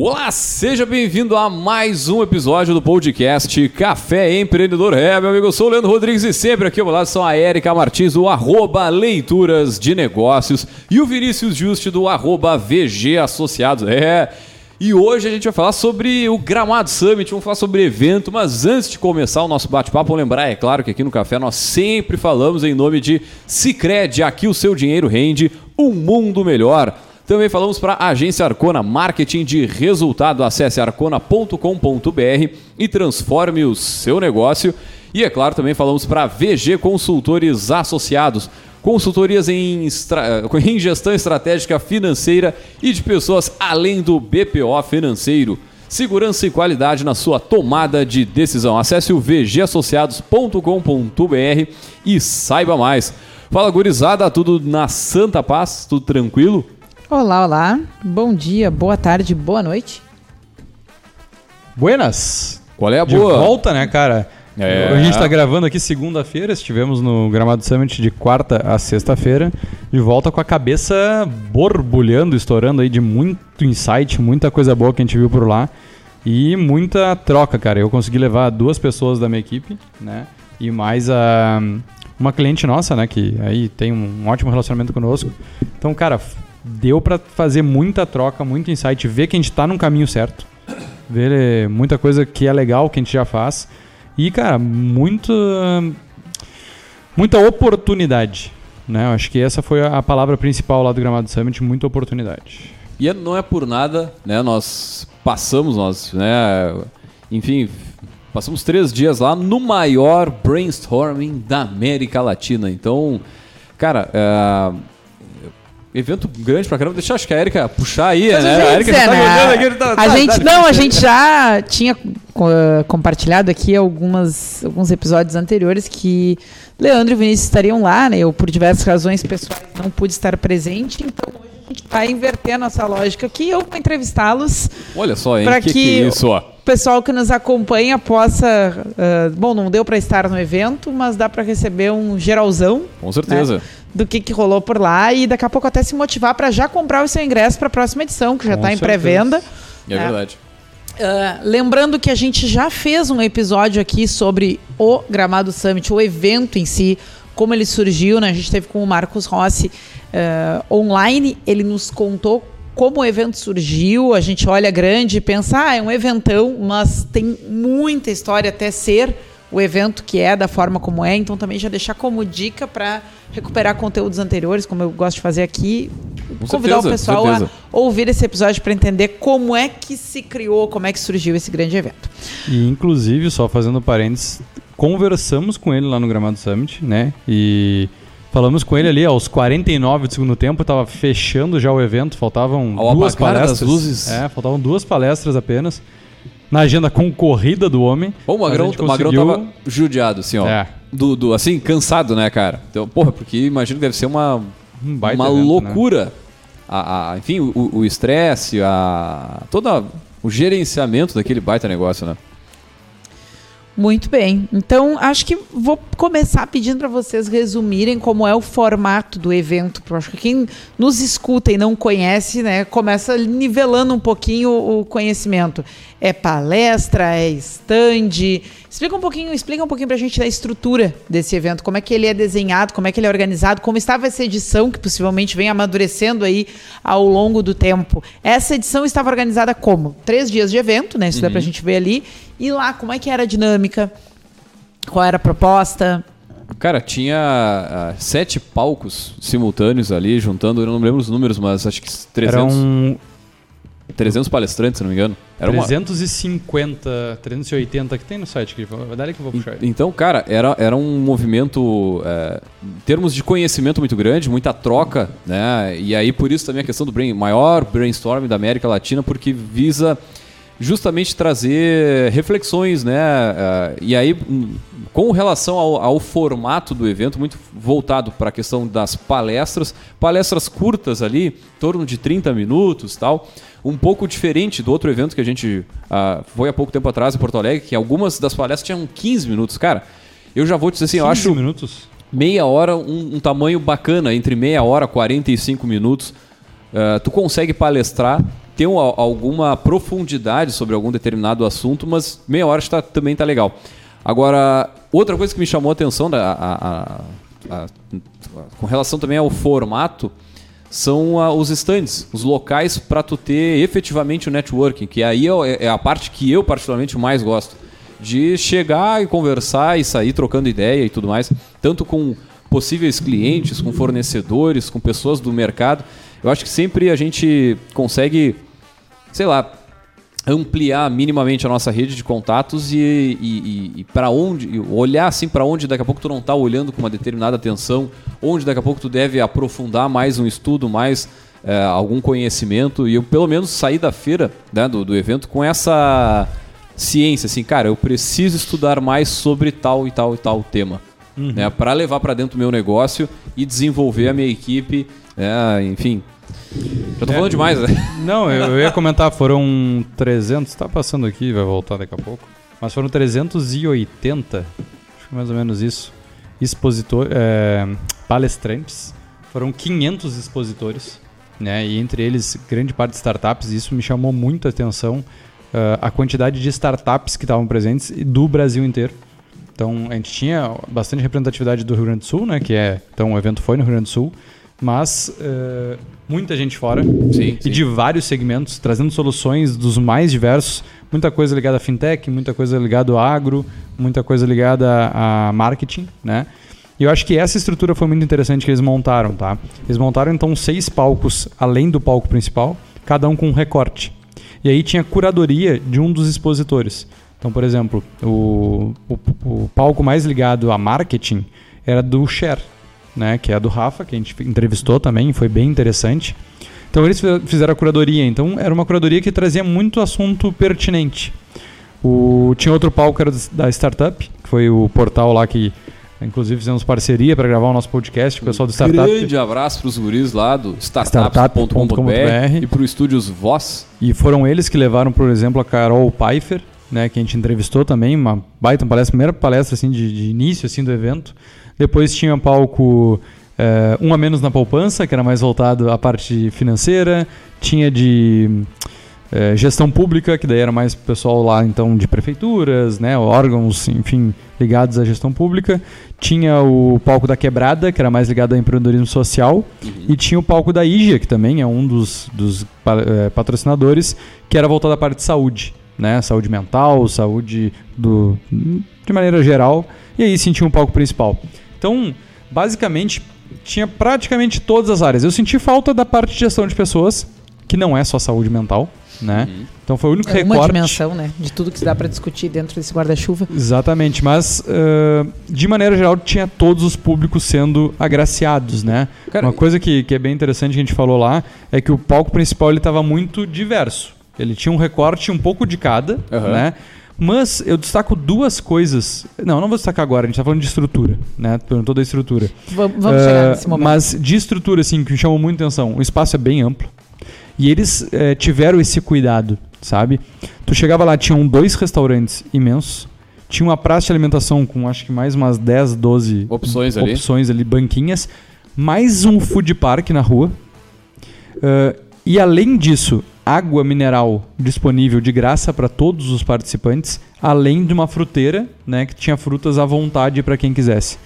Olá, seja bem-vindo a mais um episódio do podcast Café Empreendedor. É, meu amigo, eu sou o Leandro Rodrigues e sempre aqui ao meu lado são a Érica Martins, do arroba Leituras de Negócios e o Vinícius Juste, do arroba VG Associados. É, e hoje a gente vai falar sobre o Gramado Summit, vamos falar sobre evento, mas antes de começar o nosso bate-papo, lembrar, é claro que aqui no Café nós sempre falamos em nome de Cicred, aqui o seu dinheiro rende um mundo melhor. Também falamos para a agência Arcona Marketing de Resultado. Acesse arcona.com.br e transforme o seu negócio. E é claro, também falamos para VG Consultores Associados. Consultorias em, em gestão estratégica financeira e de pessoas além do BPO financeiro. Segurança e qualidade na sua tomada de decisão. Acesse o vgassociados.com.br e saiba mais. Fala gurizada, tudo na santa paz, tudo tranquilo? Olá, olá. Bom dia, boa tarde, boa noite. Buenas. Qual é a De boa? volta, né, cara? É. A gente tá gravando aqui segunda-feira, estivemos no Gramado Summit de quarta a sexta-feira, de volta com a cabeça borbulhando, estourando aí de muito insight, muita coisa boa que a gente viu por lá e muita troca, cara. Eu consegui levar duas pessoas da minha equipe, né? E mais a uma cliente nossa, né, que aí tem um ótimo relacionamento conosco. Então, cara, deu pra fazer muita troca, muito insight, ver que a gente tá num caminho certo. Ver eh, muita coisa que é legal que a gente já faz. E, cara, muito, muita oportunidade. Né? Eu acho que essa foi a palavra principal lá do Gramado Summit, muita oportunidade. E não é por nada, né? Nós passamos, nós, né? Enfim, passamos três dias lá no maior brainstorming da América Latina. Então, cara, é, evento grande pra caramba. Deixa acho que a Erika puxar aí, Mas né? A Erika tá né? aqui, tá- a tá- gente tá- não, a gente já tinha uh, compartilhado aqui algumas, alguns episódios anteriores que Leandro e Vinícius estariam lá, né? Eu por diversas razões pessoais não pude estar presente, então hoje a gente vai inverter a nossa lógica aqui. Eu vou entrevistá-los. Olha só, hein? Pra que, que- que é isso, ó. O pessoal que nos acompanha possa, uh, bom, não deu para estar no evento, mas dá para receber um geralzão Com certeza. Do que, que rolou por lá e daqui a pouco até se motivar para já comprar o seu ingresso para a próxima edição, que já está em pré-venda. É, É. verdade. Ah, lembrando que a gente já fez um episódio aqui sobre o Gramado Summit, o evento em si, como ele surgiu, né? A gente teve com o Marcos Rossi ah, online, ele nos contou como o evento surgiu, a gente olha grande e pensa, ah, é um eventão, mas tem muita história até ser o evento que é, da forma como é, então também já deixar como dica para recuperar conteúdos anteriores, como eu gosto de fazer aqui, Com convidar certeza, o pessoal a ouvir esse episódio para entender como é que se criou, como é que surgiu esse grande evento. E, inclusive, só fazendo parênteses, conversamos com ele lá no Gramado Summit, né? E falamos com ele ali aos 49 do segundo tempo, tava fechando já o evento, faltavam Ao duas apagar das palestras. luzes. É, faltavam duas palestras apenas. Na agenda concorrida do homem. Bom, o Magrão, gente o Magrão conseguiu- tava judiado, assim, ó. É. Do, do- assim, cansado, né, cara? Então, porra, porque imagino que deve ser uma, Um baita uma evento, né? loucura. A, a- enfim, o- estresse, a todo o gerenciamento daquele baita negócio, né? Muito bem. Então, acho que vou começar pedindo para vocês resumirem como é o formato do evento. Acho que quem nos escuta e não conhece, né, começa nivelando um pouquinho o conhecimento. É palestra, é stand. Explica um pouquinho, explica um pouquinho pra gente da estrutura desse evento, como é que ele é desenhado, como é que ele é organizado, como estava essa edição que possivelmente vem amadurecendo aí ao longo do tempo. Essa edição estava organizada como? Três dias de evento, né? Isso dá pra gente ver ali. E lá, como é que era a dinâmica? Qual era a proposta? Cara, tinha ah, sete palcos simultâneos ali, juntando, eu não lembro os números, mas acho que 300, Era um 300 palestrantes, se não me engano. Era uma, 350, 380 que tem no site aqui. Vai dar que eu vou puxar. aí. Então, cara, era, era um movimento, é, em termos de conhecimento muito grande, muita troca, né? E aí, por isso também a questão do brain, maior brainstorm da América Latina, porque visa justamente trazer reflexões, né? é, e aí, com relação ao, ao formato do evento, muito voltado para a questão das palestras, palestras curtas ali, em torno de 30 minutos tal. Um pouco diferente do outro evento que a gente ah, foi há pouco tempo atrás em Porto Alegre, que algumas das palestras tinham 15 minutos. Cara, eu já vou te dizer assim, eu 15 acho minutos. meia hora um, um tamanho bacana, entre meia hora e 45 minutos. Ah, tu consegue palestrar ter um- alguma profundidade sobre algum determinado assunto, mas meia hora está, também tá legal. Agora, outra coisa que me chamou a atenção da, a- a- a- com relação também ao formato são ah, os stands, os locais para tu ter efetivamente o networking, que aí é, é a parte que eu particularmente mais gosto, de chegar e conversar e sair trocando ideia e tudo mais, tanto com possíveis clientes, com fornecedores, com pessoas do mercado. Eu acho que sempre a gente consegue, sei lá, ampliar minimamente a nossa rede de contatos e, e, e, para onde e olhar assim para onde daqui a pouco tu não está olhando com uma determinada atenção, onde daqui a pouco tu deve aprofundar mais um estudo, mais eh, algum conhecimento e eu pelo menos sair da feira, né, do, do evento com essa ciência assim, cara, eu preciso estudar mais sobre tal e tal e tal tema, né, para levar para dentro do meu negócio e desenvolver a minha equipe, né, enfim. Já tô falando demais, né? Não, eu, eu ia comentar, foram 300, tá passando aqui, vai voltar daqui a pouco. Mas foram 380, acho que mais ou menos isso, expositor, é, palestrantes. Foram 500 expositores, né? E entre eles, grande parte de startups, e isso me chamou muito a atenção, ah, a quantidade de startups que estavam presentes do Brasil inteiro. Então, a gente tinha bastante representatividade do Rio Grande do Sul, né? Que é, então o evento foi no Rio Grande do Sul, mas eh, muita gente fora Sim, e sim. de vários segmentos, trazendo soluções dos mais diversos, muita coisa ligada a fintech, muita coisa ligada ao agro, muita coisa ligada a marketing, né? E eu acho que essa estrutura foi muito interessante que eles montaram, tá? Eles montaram então seis palcos além do palco principal, cada um com um recorte. E aí tinha curadoria de um dos expositores. Então, por exemplo, o, o, o palco mais ligado a marketing era do Share, né? Que é a do Rafa, que a gente entrevistou também, foi bem interessante. Então eles fi- fizeram a curadoria. Então era uma curadoria que trazia muito assunto pertinente. O, tinha outro palco que era da Startup, que foi o portal lá que, inclusive, fizemos parceria para gravar o nosso podcast o pessoal do Startup. Grande abraço para os guris lá do Startup.com.br e para o Estúdios Voz. E foram eles que levaram, por exemplo, a Carol Pfeiffer, né, que a gente entrevistou também, uma baita palestra, primeira palestra assim de, de início assim do evento. Depois tinha palco eh, um a menos na poupança, que era mais voltado à parte financeira. Tinha de eh, gestão pública, que daí era mais pessoal lá então de prefeituras, né, órgãos, enfim, ligados à gestão pública. Tinha o palco da Quebrada, que era mais ligado ao empreendedorismo social. E tinha o palco da IGA, que também é um dos, dos eh, patrocinadores, que era voltado à parte de saúde, né? Saúde mental, saúde do, de maneira geral. E aí sim tinha um palco principal. Então, basicamente, tinha praticamente todas as áreas. Eu senti falta da parte de gestão de pessoas, que não é só saúde mental, né? Então foi o único É uma recorte. dimensão, né? De tudo que se dá para discutir dentro desse guarda-chuva. Exatamente, mas eh, de maneira geral tinha todos os públicos sendo agraciados, né? Cara, Uma coisa que, que é bem interessante que a gente falou lá é que o palco principal ele estava muito diverso. Ele tinha um recorte um pouco de cada, Aham. né? Mas eu destaco duas coisas. Não, não vou destacar agora, a gente está falando de estrutura, né? Perguntou da estrutura. Vamos, vamos Eh, chegar nesse momento. Mas de estrutura, assim, que me chamou muita atenção. O espaço é bem amplo. E eles eh, tiveram esse cuidado, sabe? Tu chegava lá, tinham dois restaurantes imensos. Tinha uma praça de alimentação com acho que mais umas 10, 12 Opções ali. opções ali, banquinhas. Mais um food park na rua. Eh, e além disso, água mineral disponível de graça para todos os participantes, além de uma fruteira, né, que tinha frutas à vontade para quem quisesse.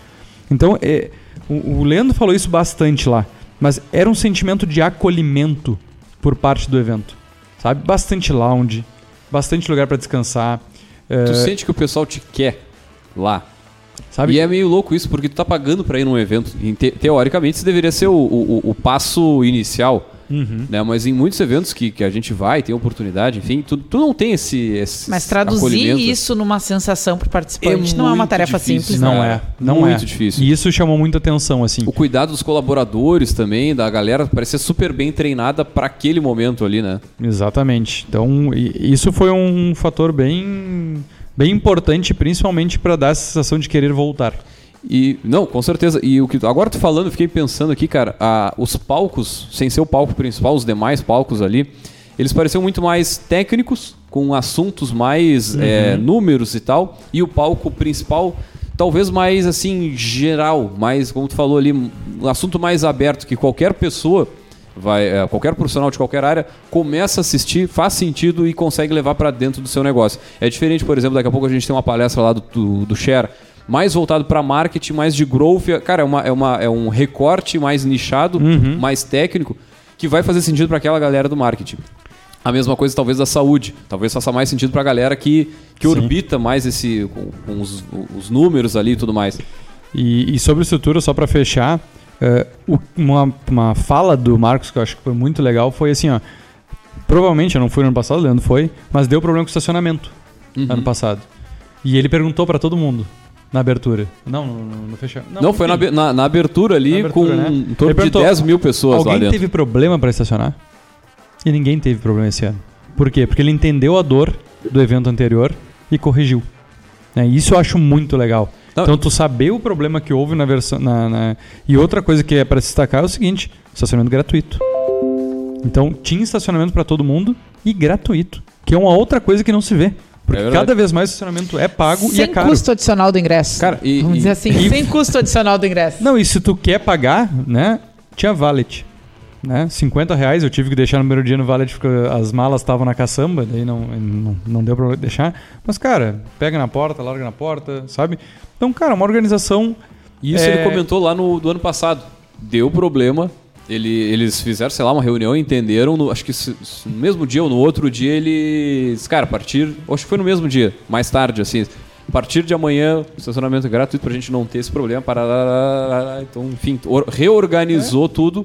Então, é, o, o Leandro falou isso bastante lá, mas era um sentimento de acolhimento por parte do evento, sabe? Bastante lounge, bastante lugar para descansar, é, Tu sente que o pessoal te quer lá. sabe? E é meio louco isso, porque tu tá pagando pra ir num evento. Te- teoricamente, isso deveria ser o, o- o passo inicial. Uhum. Né? Mas em muitos eventos que, que a gente vai, tem oportunidade, enfim, tu, tu não tem esse, esse Mas traduzir isso numa sensação pro participante É não é uma tarefa difícil, simples. né? Não cara. é, não Muito é. difícil. E isso chamou muita atenção, assim. O cuidado dos colaboradores também, da galera, parecer super bem treinada pra aquele momento ali, né? Exatamente. Então, isso foi um fator bem, bem importante, principalmente para dar essa sensação de querer voltar. E, não, com certeza. E o que agora tu falando, fiquei pensando aqui, cara, a- os palcos, sem ser o palco principal, os demais palcos ali, eles pareciam muito mais técnicos, com assuntos mais é, números e tal. E o palco principal, talvez mais assim, geral, mais, como tu falou ali, um assunto mais aberto, que qualquer pessoa vai é, qualquer profissional de qualquer área começa a assistir, faz sentido e consegue levar para dentro do seu negócio. É diferente, por exemplo, daqui a pouco a gente tem uma palestra lá do, do, do Share, mais voltado para marketing, mais de growth. Cara, é, uma, é, uma, é um recorte mais nichado, mais técnico, que vai fazer sentido para aquela galera do marketing. A mesma coisa, talvez, da saúde. Talvez faça mais sentido para a galera que, que orbita mais esse com, com os, os números ali e tudo mais. E, e sobre estrutura, só para fechar, o- uma, uma fala do Marcos que eu acho que foi muito legal foi assim, ó. Provavelmente, eu não fui no ano passado, Leandro foi, mas deu problema com o estacionamento Uhum. ano passado. E ele perguntou para todo mundo na abertura. Não, no, no, no fechar. Não, foi na, na, na abertura ali Na abertura, com né? em Ele torno de perguntou, 10 mil pessoas lá Alguém dentro. teve problema para estacionar? E ninguém teve problema esse ano. Por quê? Porque ele entendeu a dor do evento anterior e corrigiu. Né? Isso eu acho muito legal. Não. Então tu saber o problema que houve na versão. Na, na- E outra coisa que é para se destacar é o seguinte: estacionamento gratuito. Então tinha estacionamento para todo mundo e gratuito. Que é uma outra coisa que não se vê. Porque É cada vez mais o estacionamento é pago e é Sem caro. custo adicional do ingresso. Cara, e- Vamos e- dizer assim, e- sem custo adicional do ingresso. Não, e se tu quer pagar, né? Tinha valet. Né? 50 reais eu tive que deixar no primeiro dia no valet porque as malas estavam na caçamba, daí não, não, não deu pra deixar. Mas, cara, pega na porta, larga na porta, sabe? Então, cara, uma organização. Isso É- ele comentou lá no do ano passado. Deu problema. Ele, eles fizeram, sei lá, uma reunião, entenderam. no- acho que se- se no mesmo dia ou no outro dia eles. Cara, a partir. Acho que foi no mesmo dia, mais tarde, assim. A partir de amanhã, o estacionamento é gratuito pra gente não ter esse problema. Parará, então, enfim, or- reorganizou tudo.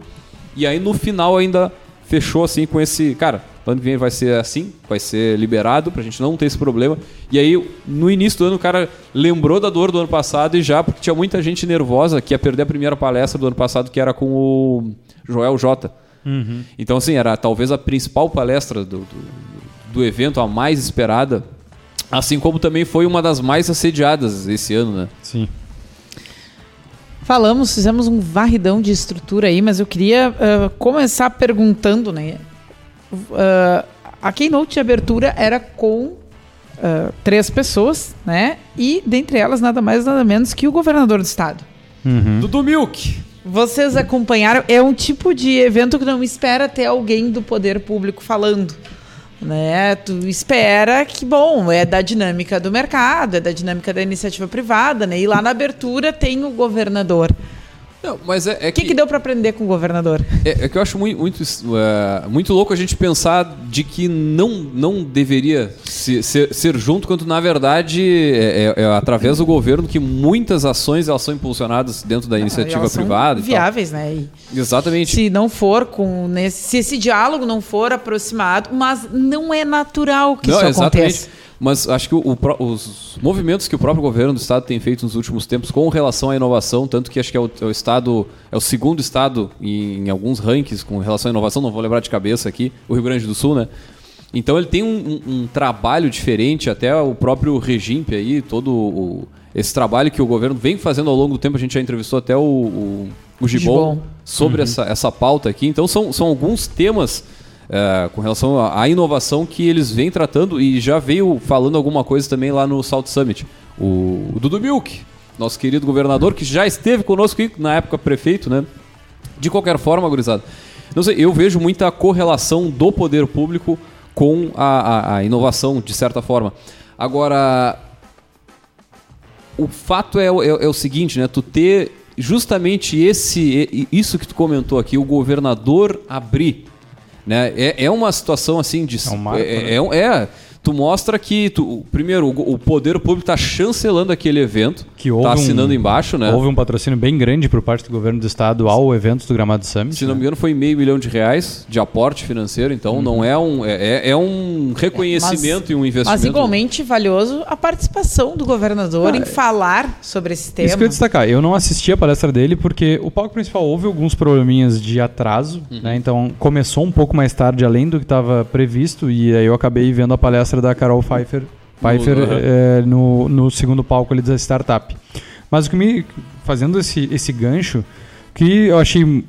E aí no final ainda fechou assim com esse. Cara, ano que vem vai ser assim, vai ser liberado pra gente não ter esse problema. E aí, no início do ano, o cara lembrou da dor do ano passado e já, porque tinha muita gente nervosa que ia perder a primeira palestra do ano passado, que era com o Joel J. Então, assim, era talvez a principal palestra do, do, do evento, a mais esperada. Assim como também foi uma das mais assediadas esse ano, né? Sim. Falamos, fizemos um varridão de estrutura aí, mas eu queria ah, começar perguntando, né? Ah, a keynote de abertura era com ah, três pessoas, né? E dentre elas nada mais nada menos que o governador do estado. Dudu Milk. Vocês acompanharam? É um tipo de evento que não espera ter alguém do poder público falando. Né? Tu espera que, bom, é da dinâmica do mercado, é da dinâmica da iniciativa privada, né? E lá na abertura tem o governador. Não, mas é, é O que, que deu para aprender com o governador? É, é que eu acho muito, muito, é, muito louco a gente pensar de que não, não deveria se- ser, ser junto, quando na verdade é, é- é através do governo que muitas ações elas são impulsionadas dentro da iniciativa Elas são privada. Viáveis, né? E Exatamente. se não for com. Nesse, se esse diálogo não for aproximado, mas não é natural que Não, isso exatamente. aconteça. Mas acho que o- o os movimentos que o próprio governo do estado tem feito nos últimos tempos com relação à inovação, tanto que acho que é o, é o estado, é o segundo estado em, em alguns rankings com relação à inovação, não vou lembrar de cabeça aqui, o Rio Grande do Sul, né? Então ele tem um, um- um trabalho diferente, até o próprio Regimp aí, todo o- esse trabalho que o governo vem fazendo ao longo do tempo, a gente já entrevistou até o, o, o Gibon, Gibon. sobre essa, essa pauta aqui. Então são, são alguns temas é, com relação à, inovação que eles vêm tratando e já veio falando alguma coisa também lá no South Summit. O, o Dudu Milk, nosso querido governador, que já esteve conosco na época prefeito, né? De qualquer forma, gurizada, não sei, eu vejo muita correlação do poder público com a, a- a inovação, de certa forma. Agora, o fato é, o- é- é o seguinte, né? Tu ter justamente esse, isso que tu comentou aqui, o governador abrir, né? É, é uma situação assim de É um marco, é, né? é, é, tu mostra que tu, primeiro o, o poder público está chancelando aquele evento, Que houve tá um- assinando embaixo, né? Houve um patrocínio bem grande por parte do governo do estado ao evento do Gramado Summit. Se não me né? engano, foi meio milhão de reais de aporte financeiro, então não é um é, é- é um reconhecimento e um investimento. Mas igualmente valioso a participação do governador em falar sobre esse tema. Isso que eu ia destacar. Eu não assisti a palestra dele porque o palco principal houve alguns probleminhas de atraso, Uhum. né? Então começou um pouco mais tarde, além do que estava previsto, e aí eu acabei vendo a palestra da Carol Pfeiffer, Pfeiffer uhum. eh, no, no segundo palco ali da startup. Mas o que me. fazendo esse, esse gancho, que eu achei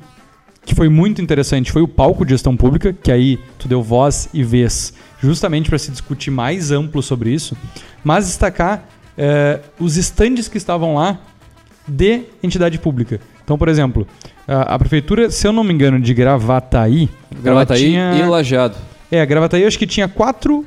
que foi muito interessante foi o palco de gestão pública, que aí tu deu voz e vez justamente para se discutir mais amplo sobre isso, mas destacar eh, os estandes que estavam lá de entidade pública. Então, por exemplo, a, a prefeitura, se eu não me engano, de Gravataí, Gravataí tinha... e Lajeado. É, Gravataí eu acho que tinha quatro,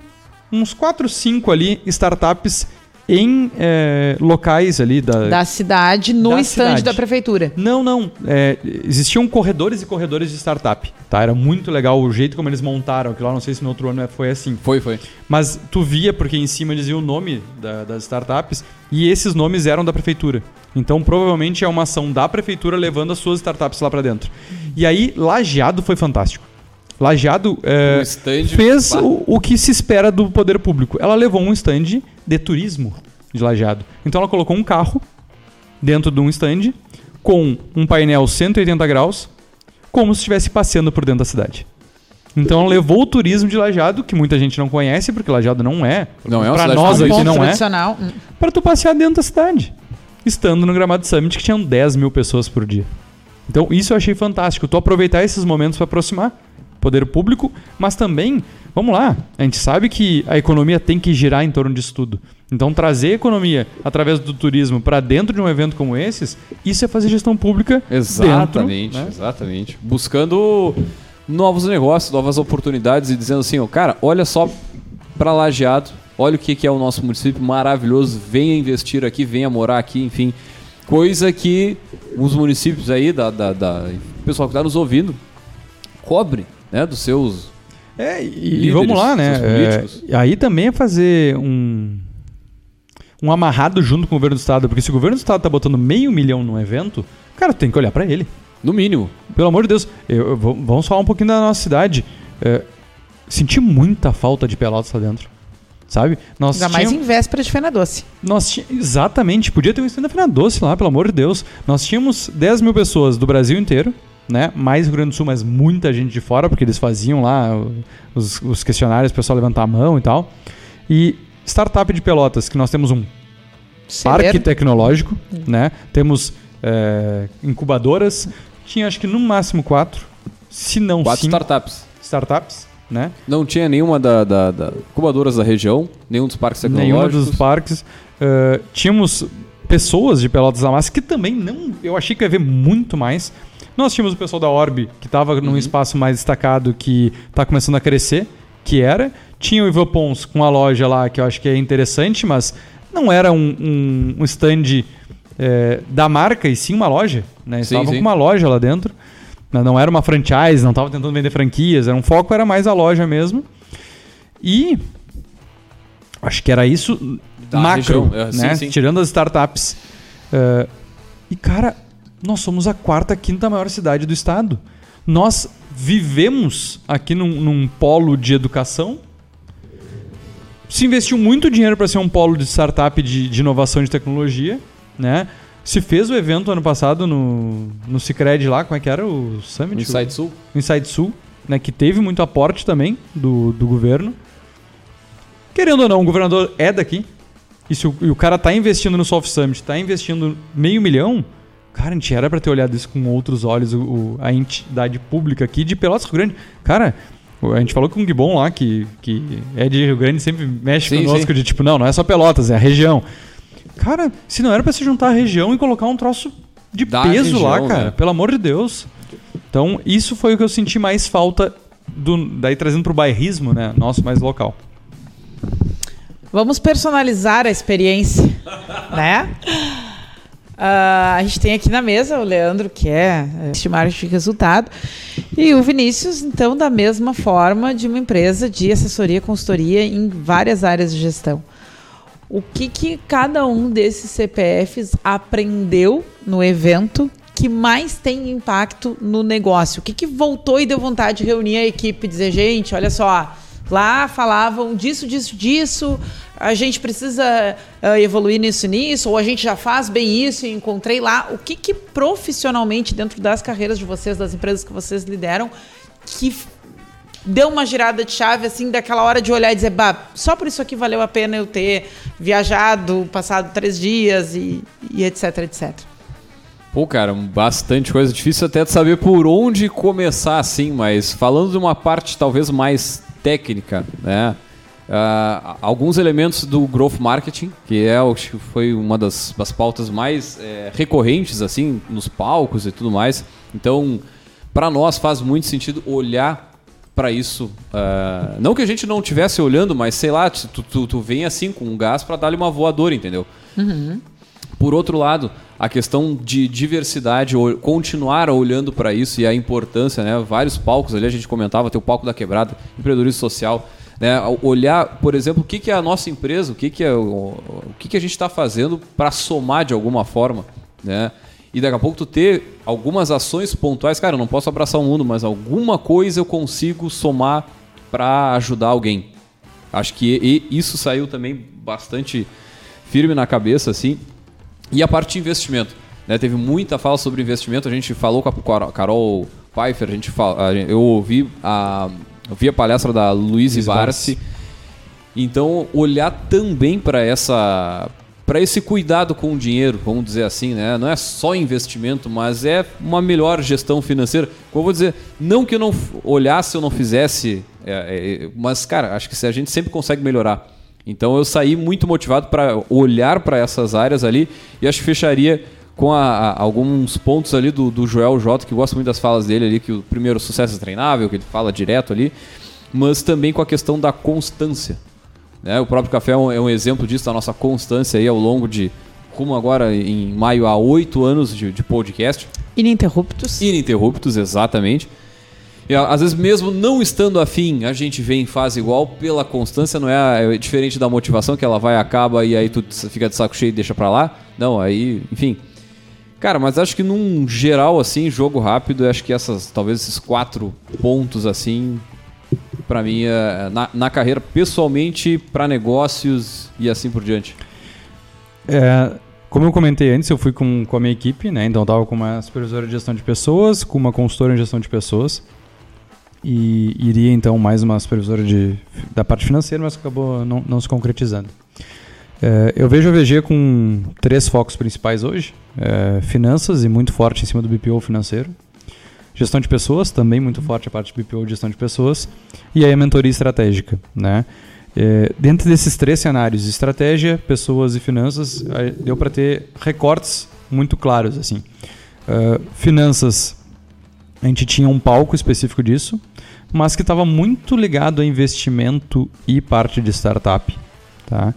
uns quatro, cinco ali startups em é, locais ali da... Da cidade, no Da cidade. da prefeitura. Não, não. é, existiam corredores e corredores de startup, tá? Era muito legal o jeito como eles montaram aquilo lá. Não sei se no outro ano foi assim. Foi, foi. Mas tu via, porque em cima dizia o nome da- das startups, e esses nomes eram da prefeitura. Então, provavelmente é uma ação da prefeitura levando as suas startups lá pra dentro. E aí, Lajeado foi fantástico. Lajeado é, Um fez o, o que se espera do poder público. Ela levou um stand de turismo de Lajeado. Então, ela colocou um carro dentro de um stand com um painel 180 graus, como se estivesse passeando por dentro da cidade. Então ela levou o turismo de Lajeado, que muita gente não conhece, porque Lajeado não é. Não é uma pra cidade nós aqui ponto não é. tradicional. Hum. Pra tu passear dentro da cidade. Estando no Gramado Summit, que tinham 10 mil pessoas por dia. Então isso eu achei fantástico. Tu aproveitar esses momentos para aproximar poder público, mas também, vamos lá, a gente sabe que a economia tem que girar em torno disso tudo. Então trazer a economia através do turismo para dentro de um evento como esses, isso é fazer gestão pública Exatamente, dentro, né? exatamente. Buscando novos negócios, novas oportunidades e dizendo assim, ó, cara, olha só pra Lajeado, olha o que, que é o nosso município maravilhoso, venha investir aqui, venha morar aqui, enfim. Coisa que os municípios aí, da, da, da- o pessoal que está nos ouvindo, cobre, né, dos seus... É, e, e líderes, vamos lá, né? É, aí também é fazer um, um amarrado junto com o governo do estado, porque se o governo do estado tá botando meio milhão num evento, cara, tem que olhar pra ele. No mínimo. Pelo amor de Deus, eu- eu vamos falar um pouquinho da nossa cidade. É, senti muita falta de Pelotas lá dentro. Sabe? Nós Ainda mais tínhamos- em véspera de Fena Doce. nós Exatamente, podia ter um stand da Fena Doce lá, pelo amor de Deus. Nós tínhamos 10 mil pessoas do Brasil inteiro, né? Mais Rio Grande do Sul, mas muita gente de fora, porque eles faziam lá os, os questionários, o pessoal levantar a mão e tal. E startup de Pelotas, que nós temos um parque tecnológico, né? Temos é, incubadoras, tinha acho que no máximo quatro, se não Quatro cinco startups. startups, né? Não tinha nenhuma da, da, da incubadoras da região, nenhum dos parques Nenhum tecnológicos. dos parques. Eh, tínhamos pessoas de Pelotas da Massa que também não. Eu achei que ia ver muito mais. Nós tínhamos o pessoal da Orb, que estava num espaço mais destacado, que está começando a crescer, que era. Tinha o Ivan Pons com a loja lá, que eu acho que é interessante, mas não era um, um, um stand eh, da marca, e sim uma loja. Né? Eles Sim, Estavam sim. com uma loja lá dentro. Não era uma franchise, não estava tentando vender franquias, era um foco era mais a loja mesmo. E acho que era isso Da macro, região, é, sim, né? sim. Tirando as startups. Eh, e cara, nós somos a quarta, quinta maior cidade do estado. Nós vivemos aqui num, num polo de educação. Se investiu muito dinheiro para ser um polo de startup de, de inovação de tecnologia, né? Se fez o evento ano passado no, no Cicred lá, como é que era o Summit? Inside Sul. o Inside Sul, né, que teve muito aporte também do, do governo. Querendo ou não, o governador é daqui. E, se o, e o cara tá investindo no Soft Summit, tá investindo meio milhão, cara, a gente era pra ter olhado isso com outros olhos, o, o- a entidade pública aqui de Pelotas Rio Grande. Cara, a gente falou com o Gibon lá, que, que é de Rio Grande, sempre mexe Sim, conosco sim. de tipo, não, não é só Pelotas, é a região. Cara, se não era pra se juntar a região e colocar um troço de Da peso lá, região, cara, né? pelo amor de Deus. Então, isso foi o que eu senti mais falta, do, daí trazendo pro bairrismo, né? Nosso mais local. Vamos personalizar a experiência, né? Ah, a gente tem aqui na mesa o Leandro, que é este marketing de resultado, e o Vinícius, então, da mesma forma, de uma empresa de assessoria consultoria em várias áreas de gestão. O que, que cada um desses CPFs aprendeu no evento que mais tem impacto no negócio? O que, que voltou e deu vontade de reunir a equipe e dizer, gente, olha só, lá falavam disso, disso, disso, a gente precisa ah, evoluir nisso nisso, ou a gente já faz bem isso e encontrei lá. O que, que profissionalmente, dentro das carreiras de vocês, das empresas que vocês lideram, que deu uma girada de chave, assim, daquela hora de olhar e dizer, bah, só por isso aqui valeu a pena eu ter viajado, passado três dias e, e etc, etc. Pô, cara, bastante coisa. Difícil até de saber por onde começar assim, mas falando de uma parte talvez mais técnica, né? ah, alguns elementos do growth marketing, que é o que foi uma das, das pautas mais é, recorrentes assim nos palcos e tudo mais. Então, para nós faz muito sentido olhar para isso. ah, não que a gente não estivesse olhando, mas sei lá, tu, tu, tu vem assim com um gás para dar-lhe uma voadora, entendeu? Por outro lado, a questão de diversidade, continuar olhando para isso e a importância, né? Vários palcos ali, a gente comentava, tem o palco da quebrada, empreendedorismo social, né? Olhar, por exemplo, o que, que é a nossa empresa, o que, que é o, o que, que a gente está fazendo para somar de alguma forma, né? E daqui a pouco tu ter algumas ações pontuais, cara, eu não posso abraçar o mundo, mas alguma coisa eu consigo somar para ajudar alguém. Acho que isso saiu também bastante firme na cabeça, assim. E a parte de investimento. Né? Teve muita fala sobre investimento. A gente falou com a Carol Pfeiffer, a gente fala, eu ouvi a, eu vi a palestra da Luiz Barsi. Então, olhar também para essa para esse cuidado com o dinheiro, vamos dizer assim, né? Não é só investimento, mas é uma melhor gestão financeira. Como eu vou dizer, não que eu não olhasse ou não fizesse, é, é, mas cara, acho que se a gente sempre consegue melhorar. Então eu saí muito motivado para olhar para essas áreas ali e acho que fecharia com a- a- alguns pontos ali do, do Joel J, que gosto muito das falas dele ali, que o primeiro sucesso é treinável, que ele fala direto ali, mas também com a questão da constância. né? O próprio café é um, é um exemplo disso, da nossa constância aí ao longo de, rumo agora em maio, a oito anos de, de podcast. Ininterruptos. Ininterruptos, exatamente. E, às vezes, mesmo não estando afim, a gente vem e faz igual pela constância, não é, é diferente da motivação, que ela vai, acaba e aí tu fica de saco cheio e deixa pra lá. Não, aí, enfim. Cara, mas acho que num geral, assim, jogo rápido, acho que essas, talvez esses quatro pontos, assim, pra mim, é, na, na carreira, pessoalmente, pra negócios e assim por diante. É, como eu comentei antes, eu fui com, com a minha equipe, né? Então eu tava com uma supervisora de gestão de pessoas, com uma consultora em gestão de pessoas. E iria então mais uma supervisora de, da parte financeira, mas acabou não, não se concretizando. É, eu vejo a VG com três focos principais hoje: É, finanças e muito forte em cima do BPO financeiro. Gestão de pessoas, também muito forte a parte de BPO gestão de pessoas. E aí a mentoria estratégica, né? É, dentro desses três cenários, estratégia, pessoas e finanças, deu para ter recortes muito claros. assim. Ah, finanças, a gente tinha um palco específico disso, mas que estava muito ligado a investimento e parte de startup. Tá?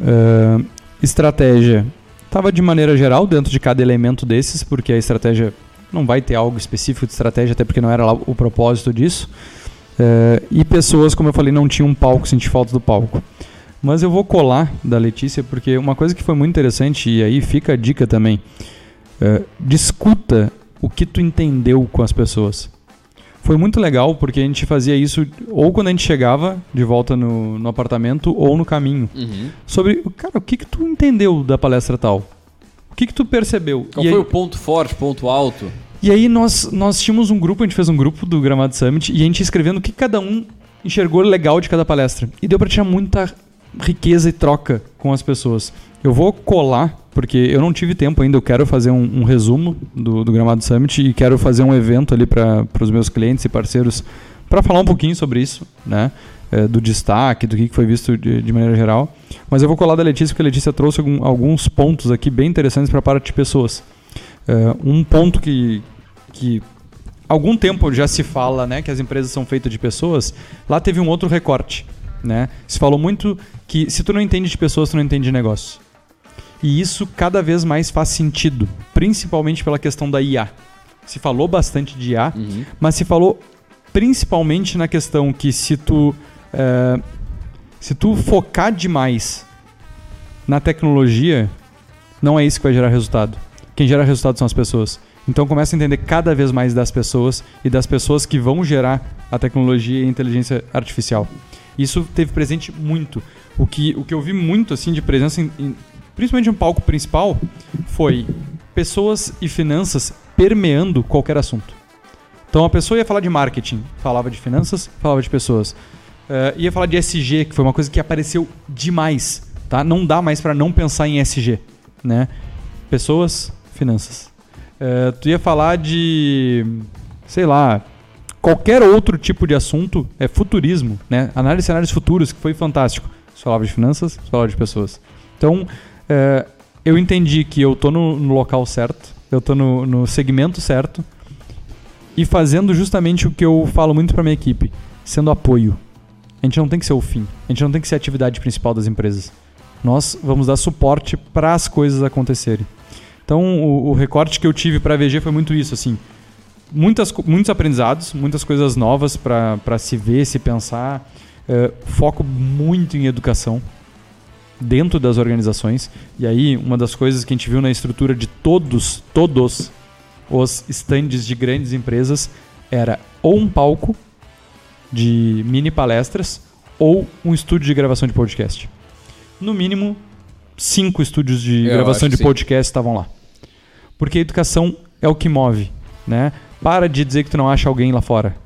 Ah, estratégia, estava de maneira geral dentro de cada elemento desses, porque a estratégia não vai ter algo específico de estratégia, até porque não era o propósito disso. É, e pessoas, como eu falei, não tinham um palco, senti falta do palco. Mas eu vou colar da Letícia, porque uma coisa que foi muito interessante, e aí fica a dica também: é, discuta o que tu entendeu com as pessoas. Foi muito legal porque a gente fazia isso ou quando a gente chegava de volta no, no apartamento ou no caminho. Sobre, cara, o que, que tu entendeu da palestra tal? O que, que tu percebeu? Qual E foi aí- o ponto forte, ponto alto? e aí nós, nós tínhamos um grupo, a gente fez um grupo do Gramado Summit e a gente ia escrevendo o que cada um enxergou legal de cada palestra. E deu pra tirar muita riqueza e troca com as pessoas. Eu vou colar, porque eu não tive tempo ainda, eu quero fazer um, um resumo do, do Gramado Summit e quero fazer um evento ali para os meus clientes e parceiros para falar um pouquinho sobre isso, né? É, do destaque, do que foi visto de, de maneira geral. Mas eu vou colar da Letícia, porque a Letícia trouxe algum- alguns pontos aqui bem interessantes para a parte de pessoas. É, um ponto que, que algum tempo já se fala, né, que as empresas são feitas de pessoas, lá teve um outro recorte, né? Se falou muito que se tu não entende de pessoas, tu não entende de negócio. E isso cada vez mais faz sentido, principalmente pela questão da IA. Se falou bastante de IA, Uhum. mas se falou principalmente na questão que se tu é, se tu focar demais na tecnologia, não é isso que vai gerar resultado. Quem gera resultado são as pessoas. Então começa a entender cada vez mais das pessoas e das pessoas que vão gerar a tecnologia e a inteligência artificial. Isso teve presente muito. O que, o que eu vi muito assim de presença, em, em- principalmente no palco principal, foi pessoas e finanças permeando qualquer assunto. Então a pessoa ia falar de marketing, falava de finanças, falava de pessoas. Eh, ia falar de SG, que foi uma coisa que apareceu demais, tá? Não dá mais para não pensar em SG, né? Pessoas, finanças. Eh, tu ia falar de, sei lá, qualquer outro tipo de assunto é futurismo, né? Análise de cenários futuros, que foi fantástico. Você falava de finanças, você falava de pessoas. Então, é, eu entendi que eu tô no, no local certo, eu tô no, no segmento certo e fazendo justamente o que eu falo muito para minha equipe, sendo apoio. A gente não tem que ser o fim, a gente não tem que ser a atividade principal das empresas. Nós vamos dar suporte para as coisas acontecerem. Então, o, o recorte que eu tive para a VG foi muito isso, assim, muitas, muitos aprendizados, muitas coisas novas para se ver, se pensar, uh, foco muito em educação dentro das organizações. E aí, uma das coisas que a gente viu na estrutura de todos, todos os stands de grandes empresas era ou um palco de mini palestras ou um estúdio de gravação de podcast. No mínimo, cinco estúdios de Eu gravação de sim. podcast estavam lá. Porque a educação é o que move, né? Para de dizer que tu não acha alguém lá fora.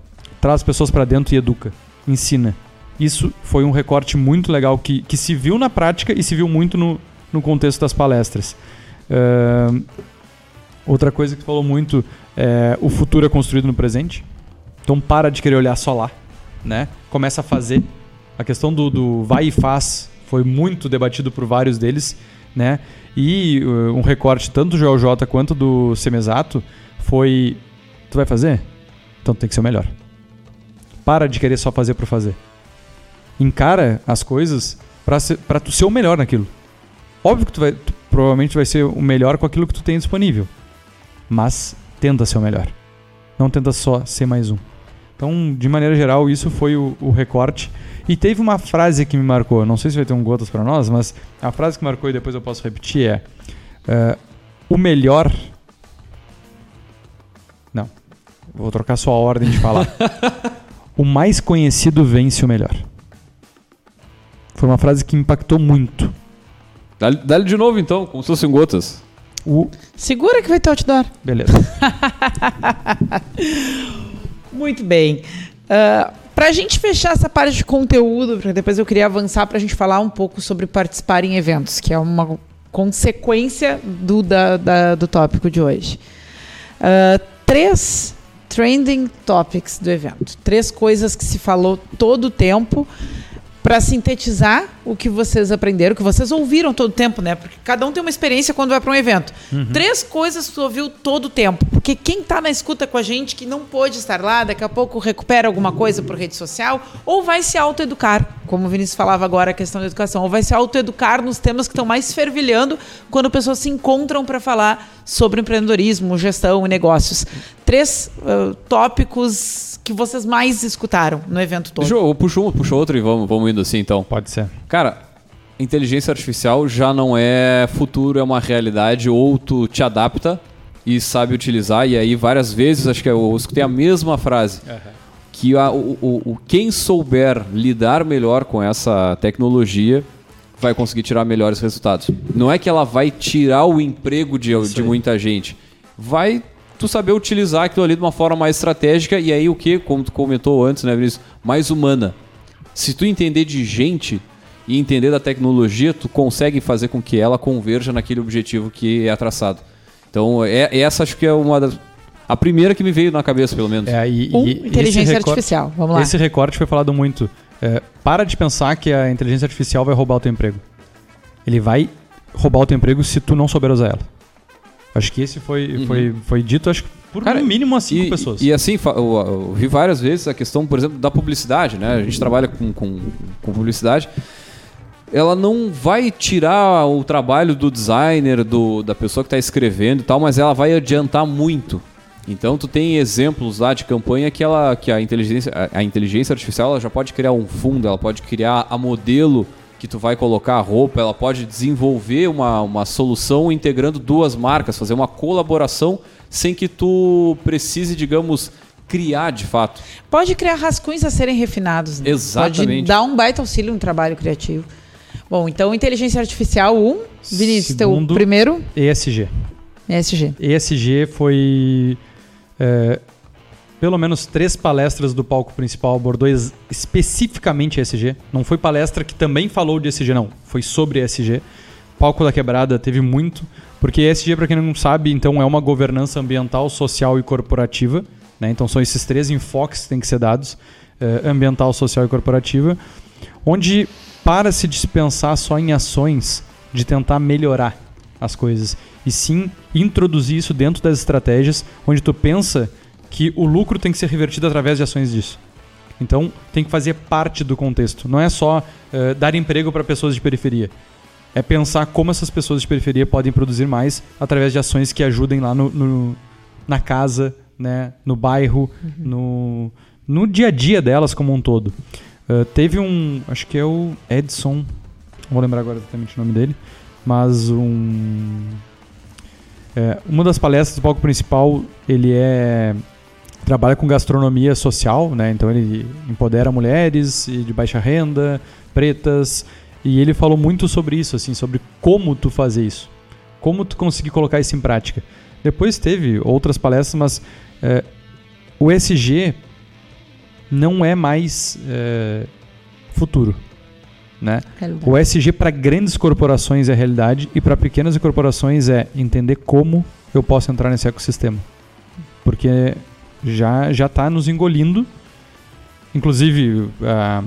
Traz pessoas para dentro e educa, ensina. Isso foi um recorte muito legal que, que se viu na prática e se viu muito no, no contexto das palestras. Ahn, outra coisa que falou muito é o futuro é construído no presente. Então para de querer olhar só lá, né? Começa a fazer. A questão do, do vai e faz foi muito debatido por vários deles, né? E uh, um recorte tanto do GeoJ quanto do Semesato foi tu vai fazer? Então tem que ser o melhor. Para de querer só fazer por fazer. Encara as coisas pra tu ser o melhor naquilo. Óbvio que tu vai tu provavelmente vai ser o melhor com aquilo que tu tem disponível. Mas tenta ser o melhor. Não tenta só ser mais um. Então, de maneira geral, isso foi o, o recorte. E teve uma frase que me marcou. Não sei se vai ter um gotas pra nós, mas a frase que marcou e depois eu posso repetir é: eh, o melhor. Não. Vou trocar só a ordem de falar. o mais conhecido vence o melhor. Foi uma frase que impactou muito. Dá-lhe dá-lhe de novo então, como se fossem gotas. O Segura que vai ter outdoor. beleza. Muito bem. Uh, para a gente fechar essa parte de conteúdo, porque depois eu queria avançar para a gente falar um pouco sobre participar em eventos, que é uma consequência do, da- da- do tópico de hoje. Uh, três trending topics do evento. Três coisas que se falou todo o tempo para sintetizar o que vocês aprenderam, o que vocês ouviram todo o tempo, né? Porque cada um tem uma experiência quando vai para um evento. Três coisas que tu ouviu todo o tempo. Porque quem tá na escuta com a gente, que não pôde estar lá, daqui a pouco recupera alguma coisa por rede social, ou vai se autoeducar, como o Vinícius falava agora, a questão da educação, ou vai se autoeducar nos temas que estão mais fervilhando quando pessoas se encontram para falar sobre empreendedorismo, gestão e negócios. Três ah, tópicos que vocês mais escutaram no evento todo. Deixa eu puxo um, puxo outro e vamos, vamos indo assim então. Pode ser. Cara, inteligência artificial já não é futuro, é uma realidade, ou tu te adapta e sabe utilizar, e aí várias vezes, acho que eu escutei a mesma frase, que a- o, o- o- quem souber lidar melhor com essa tecnologia vai conseguir tirar melhores resultados. Não é que ela vai tirar o emprego de, de muita gente, vai tu saber utilizar aquilo ali de uma forma mais estratégica, e aí o que, como tu comentou antes, né, Vinícius, mais humana. Se tu entender de gente e entender da tecnologia, tu consegue fazer com que ela converja naquele objetivo que é traçado. Então, é, essa acho que é uma das. A primeira que me veio na cabeça, pelo menos. É, e, Um, e esse inteligência recorte- artificial. Vamos lá. Esse recorte foi falado muito. É, para de pensar que a inteligência artificial vai roubar o teu emprego. Ele vai roubar o teu emprego se tu não souber usar ela. Acho que esse foi, foi, foi dito, acho por Uhum. Cara, no mínimo a cinco e, pessoas. E assim, eu, eu vi várias vezes a questão, por exemplo, da publicidade, né? A gente trabalha com, com, com publicidade. Ela não vai tirar o trabalho do designer, do, da pessoa que está escrevendo e tal, mas ela vai adiantar muito. Então tu tem exemplos lá de campanha que ela que a inteligência a, a inteligência artificial ela já pode criar um fundo, ela pode criar a modelo que tu vai colocar a roupa, ela pode desenvolver uma, uma solução integrando duas marcas, fazer uma colaboração sem que tu precise, digamos, criar de fato. Pode criar rascunhos a serem refinados. Né? Exatamente. Pode dar um baita auxílio no trabalho criativo. Bom, então inteligência artificial, um. Vinícius, teu Segundo- primeiro, ESG. ESG. ESG foi. é, pelo menos três palestras do palco principal abordou especificamente ESG. Não foi palestra que também falou de ESG, não. Foi sobre ESG. Palco da Quebrada teve muito, porque ESG, para quem não sabe, então é uma governança ambiental, social e corporativa, Né? Então são esses três enfoques que têm que ser dados: eh, ambiental, social e corporativa, onde para se dispensar só em ações de tentar melhorar as coisas e sim introduzir isso dentro das estratégias, onde tu pensa que o lucro tem que ser revertido através de ações disso. Então tem que fazer parte do contexto. Não é só eh, dar emprego para pessoas de periferia. É pensar como essas pessoas de periferia podem produzir mais através de ações que ajudem lá no, no- na casa, né, no bairro, no, no dia a dia delas como um todo. Eh, teve um, acho que é o Edson, não vou lembrar agora exatamente o nome dele, mas um é, uma das palestras do palco principal, ele é trabalha com gastronomia social, né? Então ele empodera mulheres de baixa renda, pretas, e ele falou muito sobre isso, assim, sobre como tu fazer isso, como tu conseguir colocar isso em prática. Depois teve outras palestras, mas é, o SG não é mais é, futuro, né? O SG para grandes corporações é realidade e para pequenas corporações é entender como eu posso entrar nesse ecossistema. Porque já já está nos engolindo. Inclusive, ah,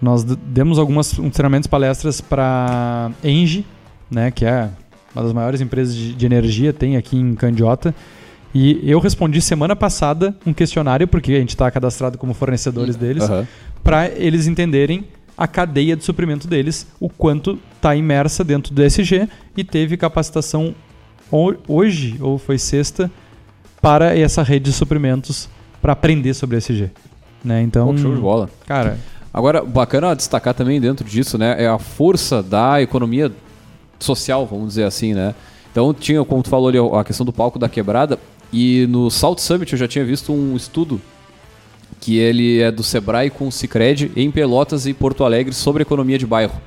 nós demos algumas treinamentos, palestras para Engie, né, que é uma das maiores empresas de, de energia, tem aqui em Candiota. E eu respondi semana passada um questionário, porque a gente está cadastrado como fornecedores deles Aham. para eles entenderem a cadeia de suprimento deles, o quanto está imersa dentro do SG e teve capacitação ho- hoje, ou foi sexta, para essa rede de suprimentos para aprender sobre SG. Né? Então, Pô, show de bola. cara, Agora, bacana destacar também dentro disso, né? É a força da economia social, vamos dizer assim, né? Então tinha, como tu falou ali, a questão do palco da quebrada. E no Salt Summit eu já tinha visto um estudo que ele é do Sebrae com o Cicred em Pelotas e Porto Alegre sobre economia de bairro.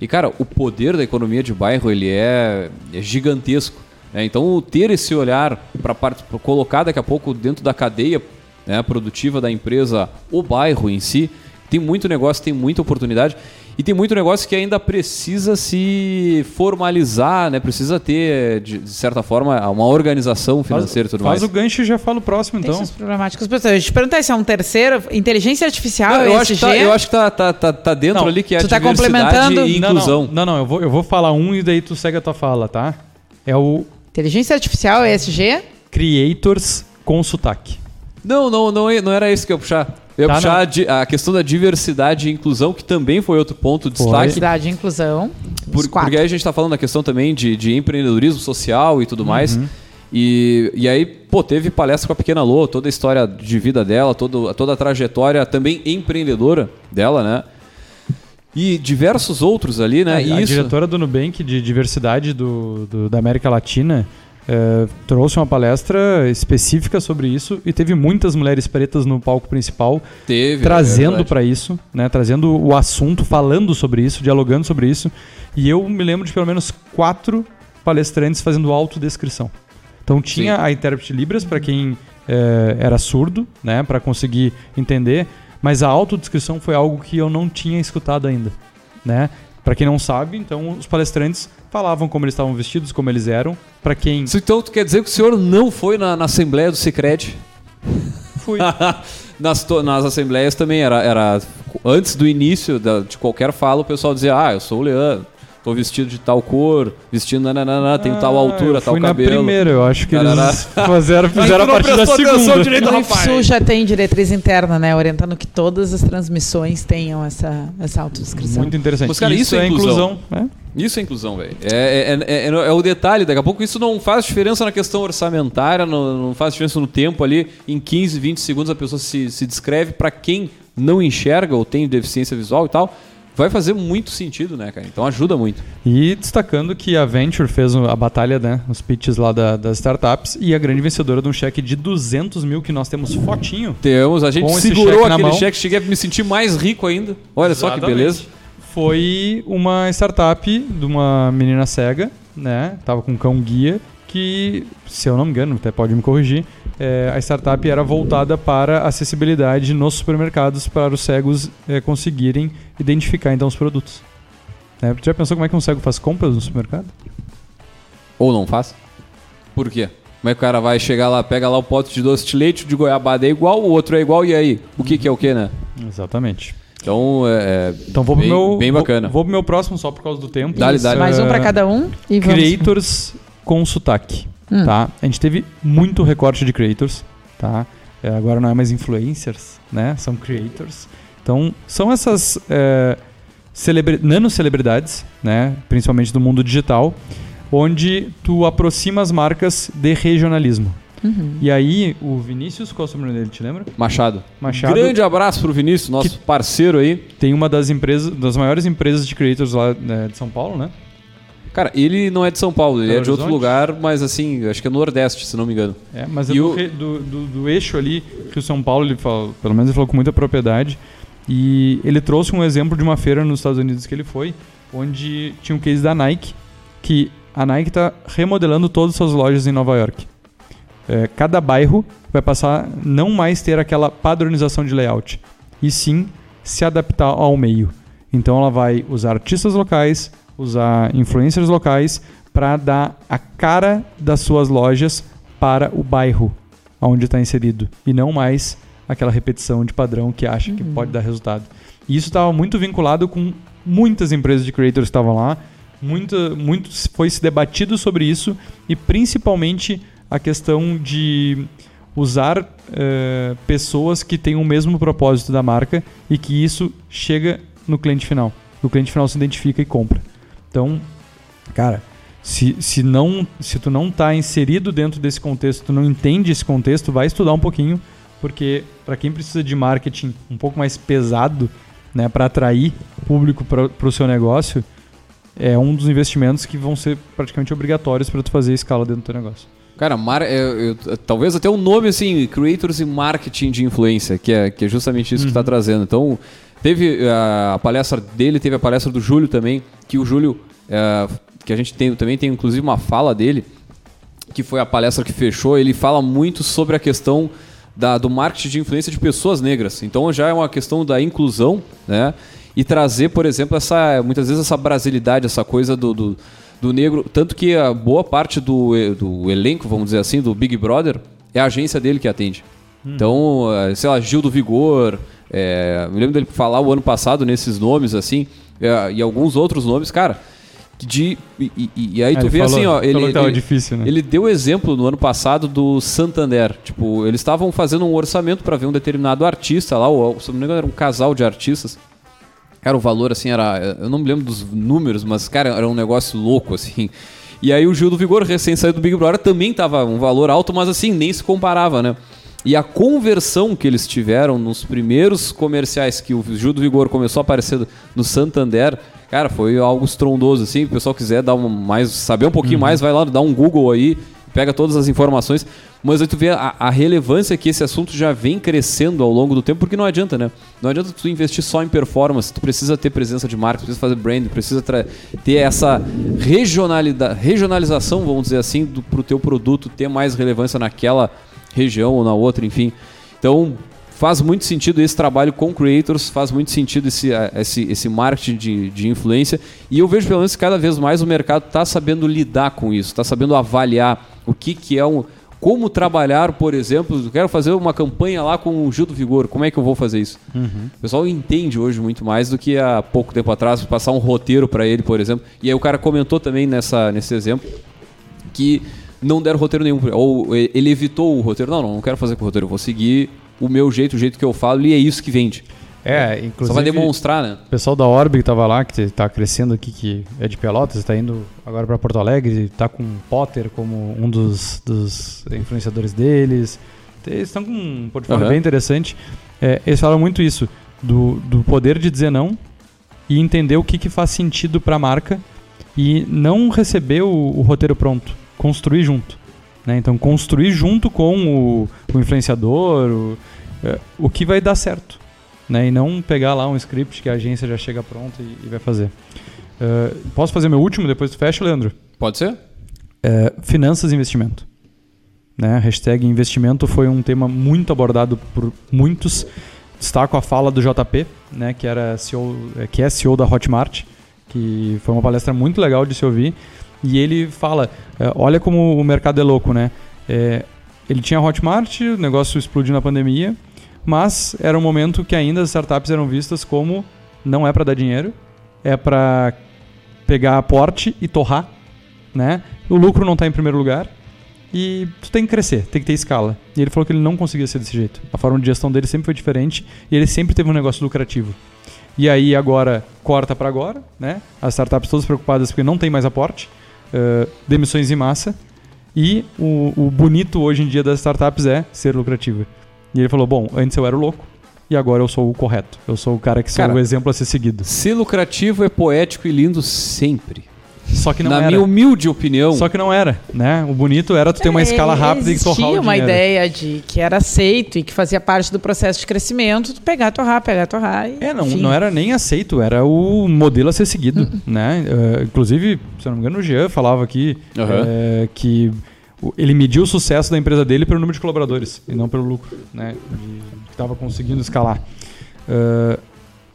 E cara, o poder da economia de bairro ele é, é gigantesco. Né? Então ter esse olhar para colocar daqui a pouco dentro da cadeia né, produtiva da empresa o bairro em si tem muito negócio, tem muita oportunidade e tem muito negócio que ainda precisa se formalizar, né? Precisa ter de, de certa forma uma organização financeira e tudo faz mais. o gancho e já fala o próximo, Tem então. problemáticas. Pessoal, eu te perguntar se é um terceiro, inteligência artificial, Não, eu, acho tá, eu acho que tá, tá, tá, tá dentro Não, ali que é tu tá diversidade complementando? e Não, inclusão. Não, não, não, eu, vou, eu vou falar um e daí tu segue a tua fala, tá? É o Inteligência artificial, ESG. Creators com sotaque. Não, não, não, não era isso que eu ia puxar. Eu ia Tá, puxar a, a questão da diversidade e inclusão, que também foi outro ponto de Foi. destaque. Diversidade e inclusão. Por- porque aí a gente está falando da questão também de, de empreendedorismo social e tudo mais. Uhum. E, e aí, pô, teve palestra com a Pequena Lô, toda a história de vida dela, todo, toda a trajetória também empreendedora dela, né? E diversos outros ali, né? a, E a isso. diretora do Nubank de diversidade do, do- da América Latina eh, trouxe uma palestra específica sobre isso e teve muitas mulheres pretas no palco principal Teve. é trazendo verdade. para isso, né, trazendo o assunto, falando sobre isso, dialogando sobre isso. E eu me lembro de pelo menos quatro palestrantes fazendo autodescrição. Então tinha Sim. a intérprete Libras para quem eh, era surdo, né, para conseguir entender, mas a autodescrição foi algo que eu não tinha escutado ainda, né? Para quem não sabe, então os palestrantes falavam como eles estavam vestidos, como eles eram. Para quem Então, tu quer dizer que o senhor não foi na, na Assembleia do Cicred? fui, nas, nas assembleias também era, era antes do início da- de qualquer fala, o pessoal dizia: Ah, eu sou o Leandro, tô vestido de tal cor, vestindo nananana, tenho tal Ah, altura, eu tal fui cabelo. na primeira, eu acho que eles fizeram, fizeram a partir da segunda. direito. IFSU já tem diretriz interna, né? Orientando que todas as transmissões tenham essa, essa autodescrição. Muito interessante. Mas, cara, isso é inclusão. né? Isso é inclusão, velho. É, é, é, é- é o detalhe, daqui a pouco isso não faz diferença na questão orçamentária, não, não faz diferença no tempo ali. Em 15, 20 segundos a pessoa se, se descreve. Pra quem não enxerga ou tem deficiência visual e tal, vai fazer muito sentido, né, cara? Então ajuda muito. E destacando que a Venture fez a batalha, né, os pitches lá da- das startups e a grande vencedora de um cheque de 200 mil que nós temos fotinho. Temos, a gente Com esse segurou cheque na aquele cheque, cheguei a me sentir mais rico ainda. Olha só que Exatamente. beleza. Foi uma startup de uma menina cega, né? Tava com um cão guia que, se eu não me engano, até pode me corrigir, é, a startup era voltada para acessibilidade nos supermercados para os cegos é, conseguirem identificar então os produtos. Tu já pensou como é que um cego faz compras no supermercado? Ou não faz? Por quê? Como é que o cara vai chegar lá, pega lá o pote de doce de leite, o de goiabada é igual, o outro é igual, e aí? O que, que é o que, né? Exatamente. Então, é, é Então vou bem, pro meu. bem bacana. Vou, vou pro meu próximo só por causa do tempo. Dá-lhe, dá-lhe. Mais um pra Ah, cada um e vamos. Creators com sotaque, Hum. tá? A gente teve muito recorte de creators, tá? É, agora não é mais influencers, né? São creators. Então, são essas é, celebri- nano-celebridades, né? Principalmente do mundo digital, onde tu aproxima as marcas de regionalismo. Uhum. E aí, o Vinícius, qual é o sobrenome dele, te lembra? Machado. Machado. Grande abraço pro Vinícius, nosso parceiro aí. Tem uma das empresas, das maiores empresas de creators lá né, de São Paulo, né? Cara, ele não é de São Paulo, ele Belo é de outro Horizonte? lugar, mas assim, acho que é Nordeste, se não me engano. É, mas é do, o- re- do, do- do eixo ali que o São Paulo, ele falou, pelo menos ele falou com muita propriedade. E ele trouxe um exemplo de uma feira nos Estados Unidos que ele foi, onde tinha um case da Nike, que a Nike está remodelando todas as suas lojas em Nova York. É, cada bairro vai passar a não mais ter aquela padronização de layout, e sim se adaptar ao meio. Então ela vai usar artistas locais, usar influencers locais para dar a cara das suas lojas para o bairro onde está inserido e não mais aquela repetição de padrão que acha que pode dar resultado. E isso estava muito vinculado com muitas empresas de creators que estavam lá, muita, muito foi se debatido sobre isso e principalmente a questão de usar eh, pessoas que têm o mesmo propósito da marca e que isso chega no cliente final. O cliente final se identifica e compra. Então, cara, se, se, não, se tu não tá inserido dentro desse contexto, tu não entende esse contexto, vai estudar um pouquinho, porque para quem precisa de marketing um pouco mais pesado, né, para atrair público para o seu negócio, é um dos investimentos que vão ser praticamente obrigatórios para tu fazer escala dentro do teu negócio. Cara, mar, é, eu- talvez até o nome assim, Creators e Marketing de Influência, que é, que é justamente isso que está trazendo. Então, teve a, a palestra dele, teve a palestra do Júlio também, que o Júlio, é, que a gente tem, também tem inclusive uma fala dele, que foi a palestra que fechou, ele fala muito sobre a questão da- do marketing de influência de pessoas negras. Então já é uma questão da inclusão, né? E trazer, por exemplo, essa muitas vezes essa brasilidade, essa coisa do, do, do negro. Tanto que a boa parte do, do elenco, vamos dizer assim, do Big Brother, é a agência dele que atende. Então, eh, sei lá, Gil do Vigor, eh, me lembro dele falar o ano passado nesses nomes, assim, eh, e alguns outros nomes, cara. De, e, e- e aí Ah, tu vê falou- assim, ó, ele, ele- difícil, né? ele deu exemplo no ano passado do Santander. Tipo, eles estavam fazendo um orçamento para ver um determinado artista lá, ou se não me engano era um casal de artistas. Cara, o valor assim era. Eu não me lembro dos números, mas, cara, era um negócio louco, assim. E aí o Gil do Vigor, recém saído do Big Brother, também tava um valor alto, mas assim, nem se comparava, né? E a conversão que eles tiveram nos primeiros comerciais que o Gil do Vigor começou a aparecer no Santander, cara, foi algo estrondoso, assim. Se o pessoal quiser dar um mais, saber um pouquinho mais, vai lá, dá um Google aí, pega todas as informações. Mas aí tu vê a, a relevância que esse assunto já vem crescendo ao longo do tempo, porque não adianta, né? Não adianta tu investir só em performance, tu precisa ter presença de marca, precisa fazer brand, precisa ter essa regionalidade, regionalização, vamos dizer assim, do, pro teu produto ter mais relevância naquela região ou na outra, enfim. Então, faz muito sentido esse trabalho com creators, faz muito sentido esse, eh, esse, esse marketing de, de influência. E eu vejo, pelo menos, cada vez mais o mercado está sabendo lidar com isso, está sabendo avaliar o que, que é um. Como trabalhar, por exemplo, eu quero fazer uma campanha lá com o Gil do Vigor, como é que eu vou fazer isso? O pessoal entende hoje muito mais do que há pouco tempo atrás, passar um roteiro para ele, por exemplo. E aí o cara comentou também nessa, nesse exemplo que não deram roteiro nenhum. Ou ele evitou o roteiro. Não, não, não quero fazer com o roteiro. Eu vou seguir o meu jeito, o jeito que eu falo, e é isso que vende. É, Só inclusive. vai demonstrar, né? O pessoal da Orb que tava lá, que está crescendo aqui, que é de Pelotas, está indo agora para Porto Alegre, está com Potter como um dos, dos influenciadores deles. Eles estão com um portfólio Aham. bem interessante. É, eles falam muito isso, do, do poder de dizer não e entender o que, que faz sentido para a marca e não receber o, o roteiro pronto, construir junto. né? Então, construir junto com o, o influenciador o, é, o que vai dar certo né? E não pegar lá um script que a agência já chega pronta e, e vai fazer. Uh, posso fazer meu último depois tu fecha, Leandro? Pode ser? É, finanças e investimento. Né? Hashtag investimento foi um tema muito abordado por muitos. Destaco a fala do JP, né, que, era CEO, é, que é CEO da Hotmart, que foi uma palestra muito legal de se ouvir. E ele fala: é, olha como o mercado é louco, né? É, ele tinha Hotmart, o negócio explodiu na pandemia, mas era um momento que ainda as startups eram vistas como não é para dar dinheiro, é para pegar aporte e torrar, né? O lucro não está em primeiro lugar e tu tem que crescer, tem que ter escala. E ele falou que ele não conseguia ser desse jeito. A forma de gestão dele sempre foi diferente e ele sempre teve um negócio lucrativo. E aí agora corta para agora, né? As startups todas preocupadas porque não tem mais aporte, uh, demissões em massa e o, o bonito hoje em dia das startups é ser lucrativo. E ele falou: bom, antes eu era o louco, e agora eu sou o correto. Eu sou o cara que sou Cara, o exemplo a ser seguido. Ser lucrativo é poético e lindo sempre. Só que não Na era. minha humilde opinião. Só que não era, né? O bonito era tu ter uma É, escala rápida e torrar o Existia uma dinheiro. ideia de que era aceito e que fazia parte do processo de crescimento, tu pegar, torrar, pegar, torrar. E, É, não, enfim. não era nem aceito, era o modelo a ser seguido, né? Eh, inclusive, se eu não me engano, o Jean falava aqui Aham. eh, que ele mediu o sucesso da empresa dele pelo número de colaboradores e não pelo lucro, né? Que estava conseguindo escalar. Eh,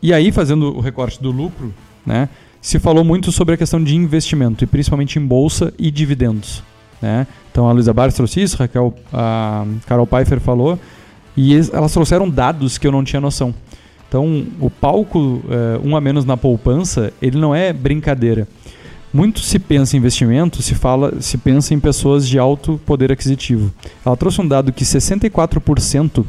e aí, fazendo o recorte do lucro, né? Se falou muito sobre a questão de investimento, e principalmente em bolsa e dividendos. Né? Então a Luísa Barros trouxe isso, Raquel, a Carol Pfeiffer falou, e elas trouxeram dados que eu não tinha noção. Então, o palco eh, um a menos na poupança, ele não é brincadeira. Muito se pensa em investimento, se fala, se pensa em pessoas de alto poder aquisitivo. Ela trouxe um dado que 64%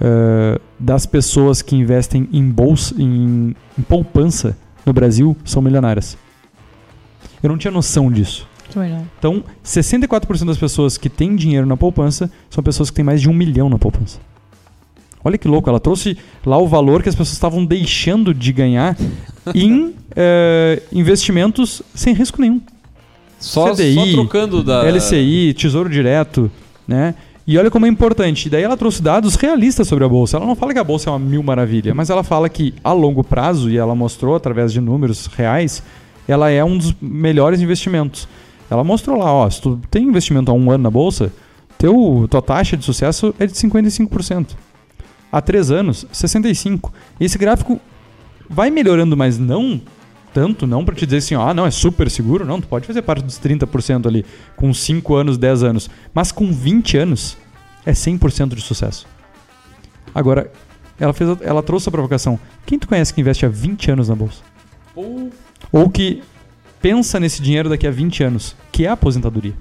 eh, das pessoas que investem em bolsa, em, em poupança no Brasil são milionárias. Eu não tinha noção disso. Então, 64% das pessoas que têm dinheiro na poupança são pessoas que têm mais de um milhão na poupança. Olha que louco, ela trouxe lá o valor que as pessoas estavam deixando de ganhar em eh, investimentos sem risco nenhum. só, CDI, só trocando da. LCI, Tesouro Direto, né? E olha como é importante. Daí ela trouxe dados realistas sobre a bolsa. Ela não fala que a bolsa é uma mil maravilha, mas ela fala que a longo prazo, e ela mostrou através de números reais, ela é um dos melhores investimentos. Ela mostrou lá, ó, se tu tem investimento há um ano na bolsa, teu, tua taxa de sucesso é de 55%. Há três anos, 65%. Esse gráfico vai melhorando, mas não tanto, não para te dizer assim, ó, ah, não, é super seguro, não, tu pode fazer parte dos 30% ali, com 5 anos, 10 anos, mas com 20 anos é 100% de sucesso. Agora, ela, fez, ela trouxe a provocação. Quem tu conhece que investe há 20 anos na bolsa? Ou- Ou que pensa nesse dinheiro daqui a 20 anos, que é a aposentadoria,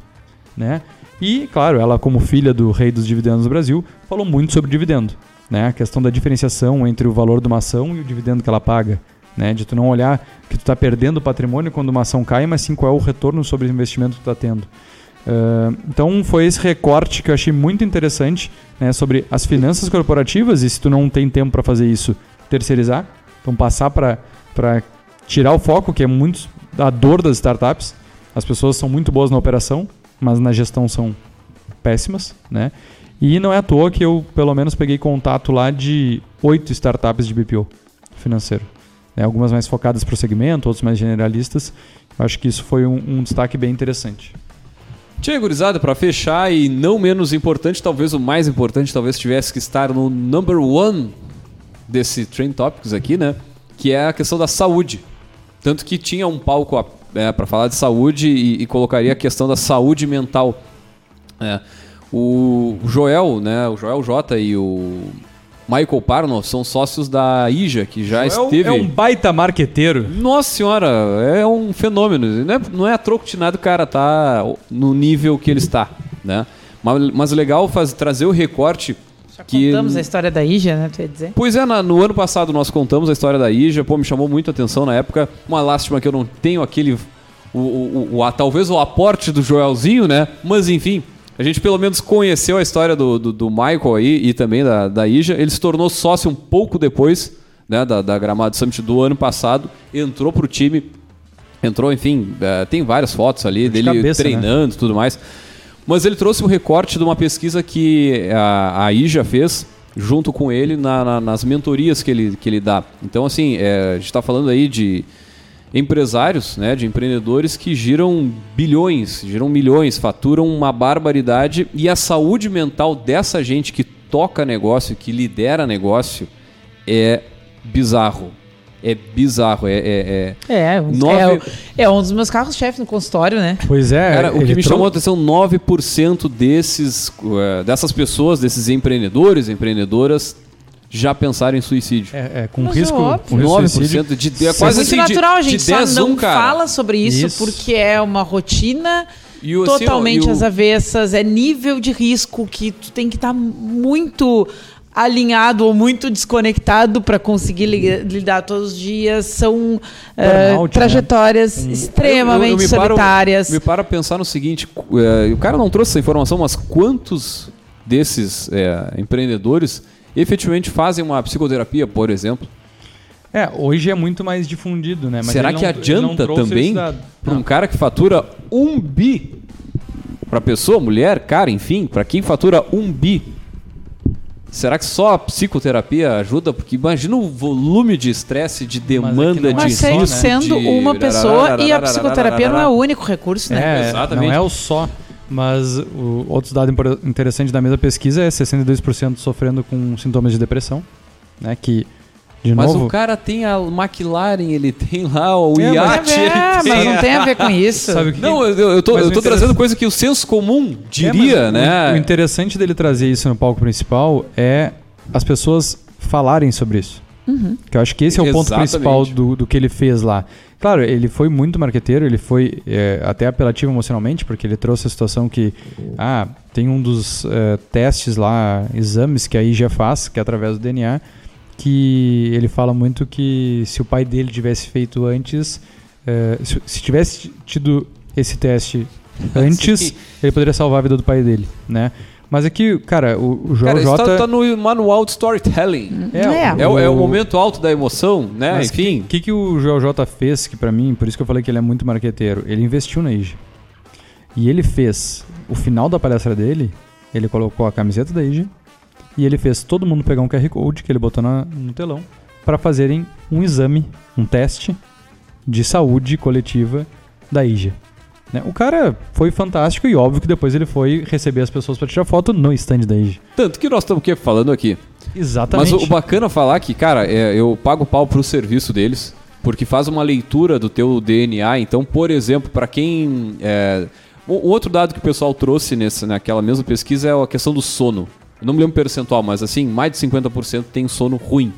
né? E, claro, ela como filha do rei dos dividendos do Brasil, falou muito sobre dividendo, né? A questão da diferenciação entre o valor de uma ação e o dividendo que ela paga, né? De tu não olhar que tu está perdendo patrimônio quando uma ação cai, mas sim qual é o retorno sobre o investimento que tu está tendo. Ah, então foi esse recorte que eu achei muito interessante né, sobre as finanças corporativas e se tu não tem tempo para fazer isso, terceirizar. Então passar para tirar o foco, que é muito a dor das startups. As pessoas são muito boas na operação, mas na gestão são péssimas, né? E não é à toa que eu, pelo menos, peguei contato lá de oito startups de BPO financeiro. Né? Algumas mais focadas para o segmento, outras mais generalistas. Eu acho que isso foi um, um destaque bem interessante. Tinha gurizada, pra fechar e não menos importante, talvez o mais importante, talvez tivesse que estar no number one desse Trend Topics aqui, né? Que é a questão da saúde. Tanto que tinha um palco é, para falar de saúde e, e colocaria a questão da saúde mental. É. O Joel, né? O Joel J e o Michael Parno são sócios da IJA, que já esteve. É um baita marqueteiro. Nossa senhora, é um fenômeno. Não é, não é a troco de nada o cara tá no nível que ele está, né? Mas, mas legal faz trazer o recorte Já que contamos a história da Ija, né? Tu ia dizer? Pois é, na- no ano passado nós contamos a história da IJA, pô, me chamou muito a atenção na época. Uma lástima que eu não tenho aquele. O, o- o- a- talvez o aporte do Joelzinho, né? Mas enfim, a gente pelo menos conheceu a história do, do, do Michael aí e também da, da IJA. Ele se tornou sócio um pouco depois né, da, da Gramado Summit do ano passado, entrou pro time. Entrou, enfim, eh, tem várias fotos ali De dele cabeça, né? treinando e tudo mais. Mas ele trouxe um recorte de uma pesquisa que a, a IJA fez junto com ele na- na- nas mentorias que ele, que ele dá. Então, assim, é, a gente está falando aí de empresários, né, de empreendedores que giram bilhões, giram milhões, faturam uma barbaridade e a saúde mental dessa gente que toca negócio, que lidera negócio, é bizarro. é bizarro. É, é, é- É, Nove- é, é um dos meus carros-chefe no consultório, né? Pois é, Cara, o que me chamou a atenção, 9% desses, eh, dessas pessoas, desses empreendedores, empreendedoras, já pensaram em suicídio. É, é, com Mas é risco, óbvio. com risco de suicídio. 9% de, de, é quase Muito assim, de- natural, a de, gente só 10 não um, cara. fala sobre isso, Isso. porque é uma rotina E o- assim, ó, totalmente e o- às avessas, é nível de risco que tu tem que estar muito alinhado ou muito desconectado para conseguir li- lidar todos os dias. São eh, Burnout, trajetórias né? extremamente Eu- eu me paro- solitárias. Me para pensar no seguinte, eh, o cara não trouxe essa informação, mas quantos desses eh, empreendedores efetivamente fazem uma psicoterapia, por exemplo? É, hoje é muito mais difundido, né? Mas Será que não- adianta também para um cara que fatura um bi? Para pessoa, mulher, cara, enfim, para quem fatura um bi? Será que só a psicoterapia ajuda? Porque imagina o volume de estresse, de demanda, não é de Mas só, segue né? sendo de- uma pessoa e a psicoterapia não é o único recurso, né? É, Exatamente. não é o só. Mas o outro dado impor- interessante da mesma pesquisa é 62% sofrendo com sintomas de depressão, né? Que, de Mas novo, o cara tem a McLaren, ele tem lá o É, mas- iate, É, mas não tem a ver com isso. sabe o que Não, eu, eu tô, eu o tô interessa- trazendo coisa que o senso comum É, diria, mas né? O, o interessante dele trazer isso no palco principal é as pessoas falarem sobre isso. Que eu acho que esse é o ponto Exatamente. principal do, do que ele fez lá. Claro, ele foi muito marqueteiro, ele foi é, até apelativo emocionalmente, porque ele trouxe a situação que ah, tem um dos é, testes lá, exames que a IGA faz, que é através do DNA, que ele fala muito que se o pai dele tivesse feito antes, é, se, se tivesse tido esse teste antes, ele poderia salvar a vida do pai dele, né? Mas aqui, cara, o, o Joel Cara, isso J... tá, tá no manual de storytelling. É. É, o- é o momento alto da emoção, né? Mas Enfim. O que, que o Joel J fez, que pra mim, por isso que eu falei que ele é muito marqueteiro, ele investiu na IG. E ele fez, o final da palestra dele, ele colocou a camiseta da IG e ele fez todo mundo pegar um QR Code que ele botou na- no telão para fazerem um exame, um teste de saúde coletiva da IG. Né? O cara foi fantástico e óbvio que depois ele foi receber as pessoas para tirar foto no stand da IG. Tanto que nós estamos falando aqui. Exatamente. Mas o, o bacana é falar que, cara, é, eu pago pau pro serviço deles, porque faz uma leitura do teu DNA. Então, por exemplo, para quem. É, o, o outro dado que o pessoal trouxe nessa, naquela mesma pesquisa é a questão do sono. Eu não me lembro o percentual, mas assim, mais de 50% tem sono ruim.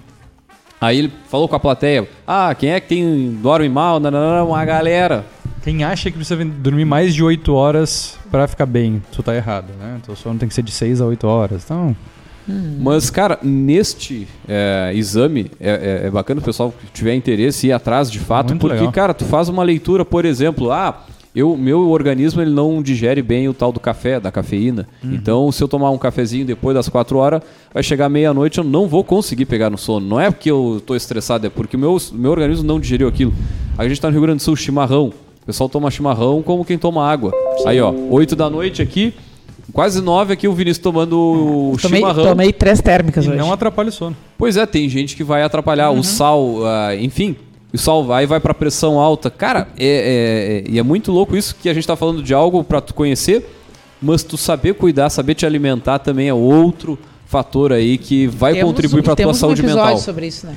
Aí ele falou com a plateia: Ah, quem é que tem, dorme mal? Não, não, não, uma galera. Quem acha que precisa dormir mais de 8 horas pra ficar bem, tu tá errado, né? Teu sono tem que ser de 6 a 8 horas. Então, Mas, cara, neste é, exame, é, é- é bacana o pessoal que tiver interesse ir atrás de fato, Muito porque, legal. cara, tu faz uma leitura, por exemplo, ah, eu, meu organismo ele não digere bem o tal do café, da cafeína. Uhum. Então, se eu tomar um cafezinho depois das 4 horas, vai chegar meia-noite, eu não vou conseguir pegar no sono. Não é porque eu tô estressado, é porque o meu, meu organismo não digeriu aquilo. A gente tá no Rio Grande do Sul, chimarrão. O pessoal toma chimarrão como quem toma água. Aí, ó, 8 da noite aqui, quase 9 aqui o Vinícius tomando o Tomei, chimarrão. tomei três térmicas e hoje. não atrapalha o sono. Pois é, tem gente que vai atrapalhar Uhum. o sal, ah, enfim, o sal vai vai para pressão alta. Cara, é, é- é- e é muito louco isso que a gente tá falando de algo para tu conhecer, mas tu saber cuidar, saber te alimentar também é outro fator aí que vai Temos- contribuir para tua temos saúde um episódio mental. sobre isso, né?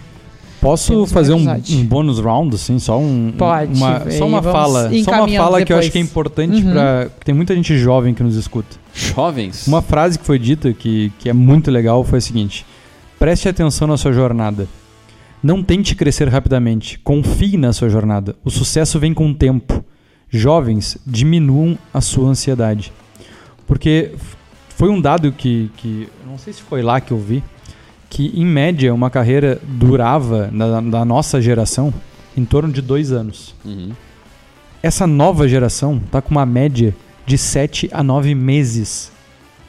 Posso Temos fazer um, um bônus round, assim, só um, Pode, uma, só uma fala, só uma fala que eu acho depois. que é importante Uhum. pra. Tem muita gente jovem que nos escuta. Jovens. Uma frase que foi dita que, que é muito legal foi a seguinte: preste atenção na sua jornada. Não tente crescer rapidamente. Confie na sua jornada. O sucesso vem com o tempo. Jovens, diminuam a sua ansiedade. Porque foi um dado que, que. Não sei se foi lá que eu vi. Que em média uma carreira durava, na, da nossa geração, em torno de dois anos. Uhum. Essa nova geração tá com uma média de 7 a 9 meses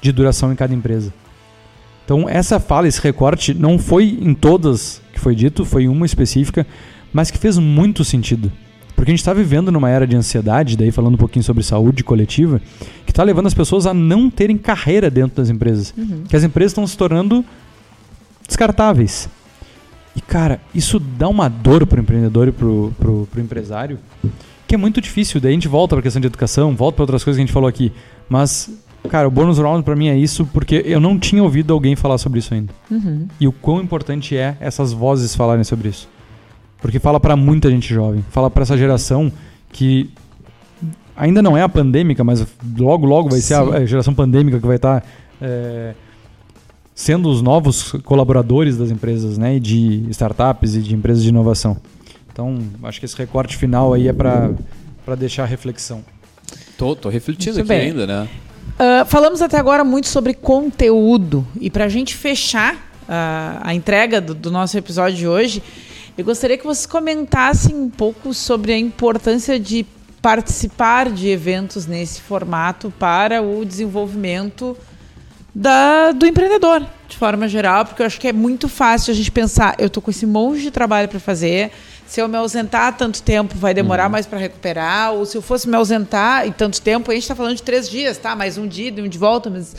de duração em cada empresa. Então, essa fala, esse recorte, não foi em todas que foi dito, foi em uma específica, mas que fez muito sentido. Porque a gente está vivendo numa era de ansiedade, daí falando um pouquinho sobre saúde coletiva, que está levando as pessoas a não terem carreira dentro das empresas. Que as empresas estão se tornando descartáveis. E, cara, isso dá uma dor pro empreendedor e pro, pro, pro empresário que é muito difícil. Daí a gente volta pra questão de educação, volta pra outras coisas que a gente falou aqui. Mas, cara, o bônus round pra mim é isso, porque eu não tinha ouvido alguém falar sobre isso ainda. Uhum. E o quão importante é essas vozes falarem sobre isso. Porque fala para muita gente jovem, fala para essa geração que ainda não é a pandêmica, mas logo logo vai ser a, a geração pandêmica que vai estar tá, é, sendo os novos colaboradores das empresas, né, de startups e de empresas de inovação. Então, acho que esse recorte final aí é para deixar reflexão. Tô, tô refletindo Muito aqui bem. ainda, né? Uh, falamos até agora muito sobre conteúdo e para a gente fechar uh, a entrega do, do nosso episódio de hoje, eu gostaria que vocês comentassem um pouco sobre a importância de participar de eventos nesse formato para o desenvolvimento da, do empreendedor, de forma geral, porque eu acho que é muito fácil a gente pensar, eu estou com esse monte de trabalho para fazer, se eu me ausentar tanto tempo, vai demorar uhum. mais para recuperar. Ou se eu fosse me ausentar em tanto tempo, a gente está falando de três dias, tá? Mais um dia e um de volta, mas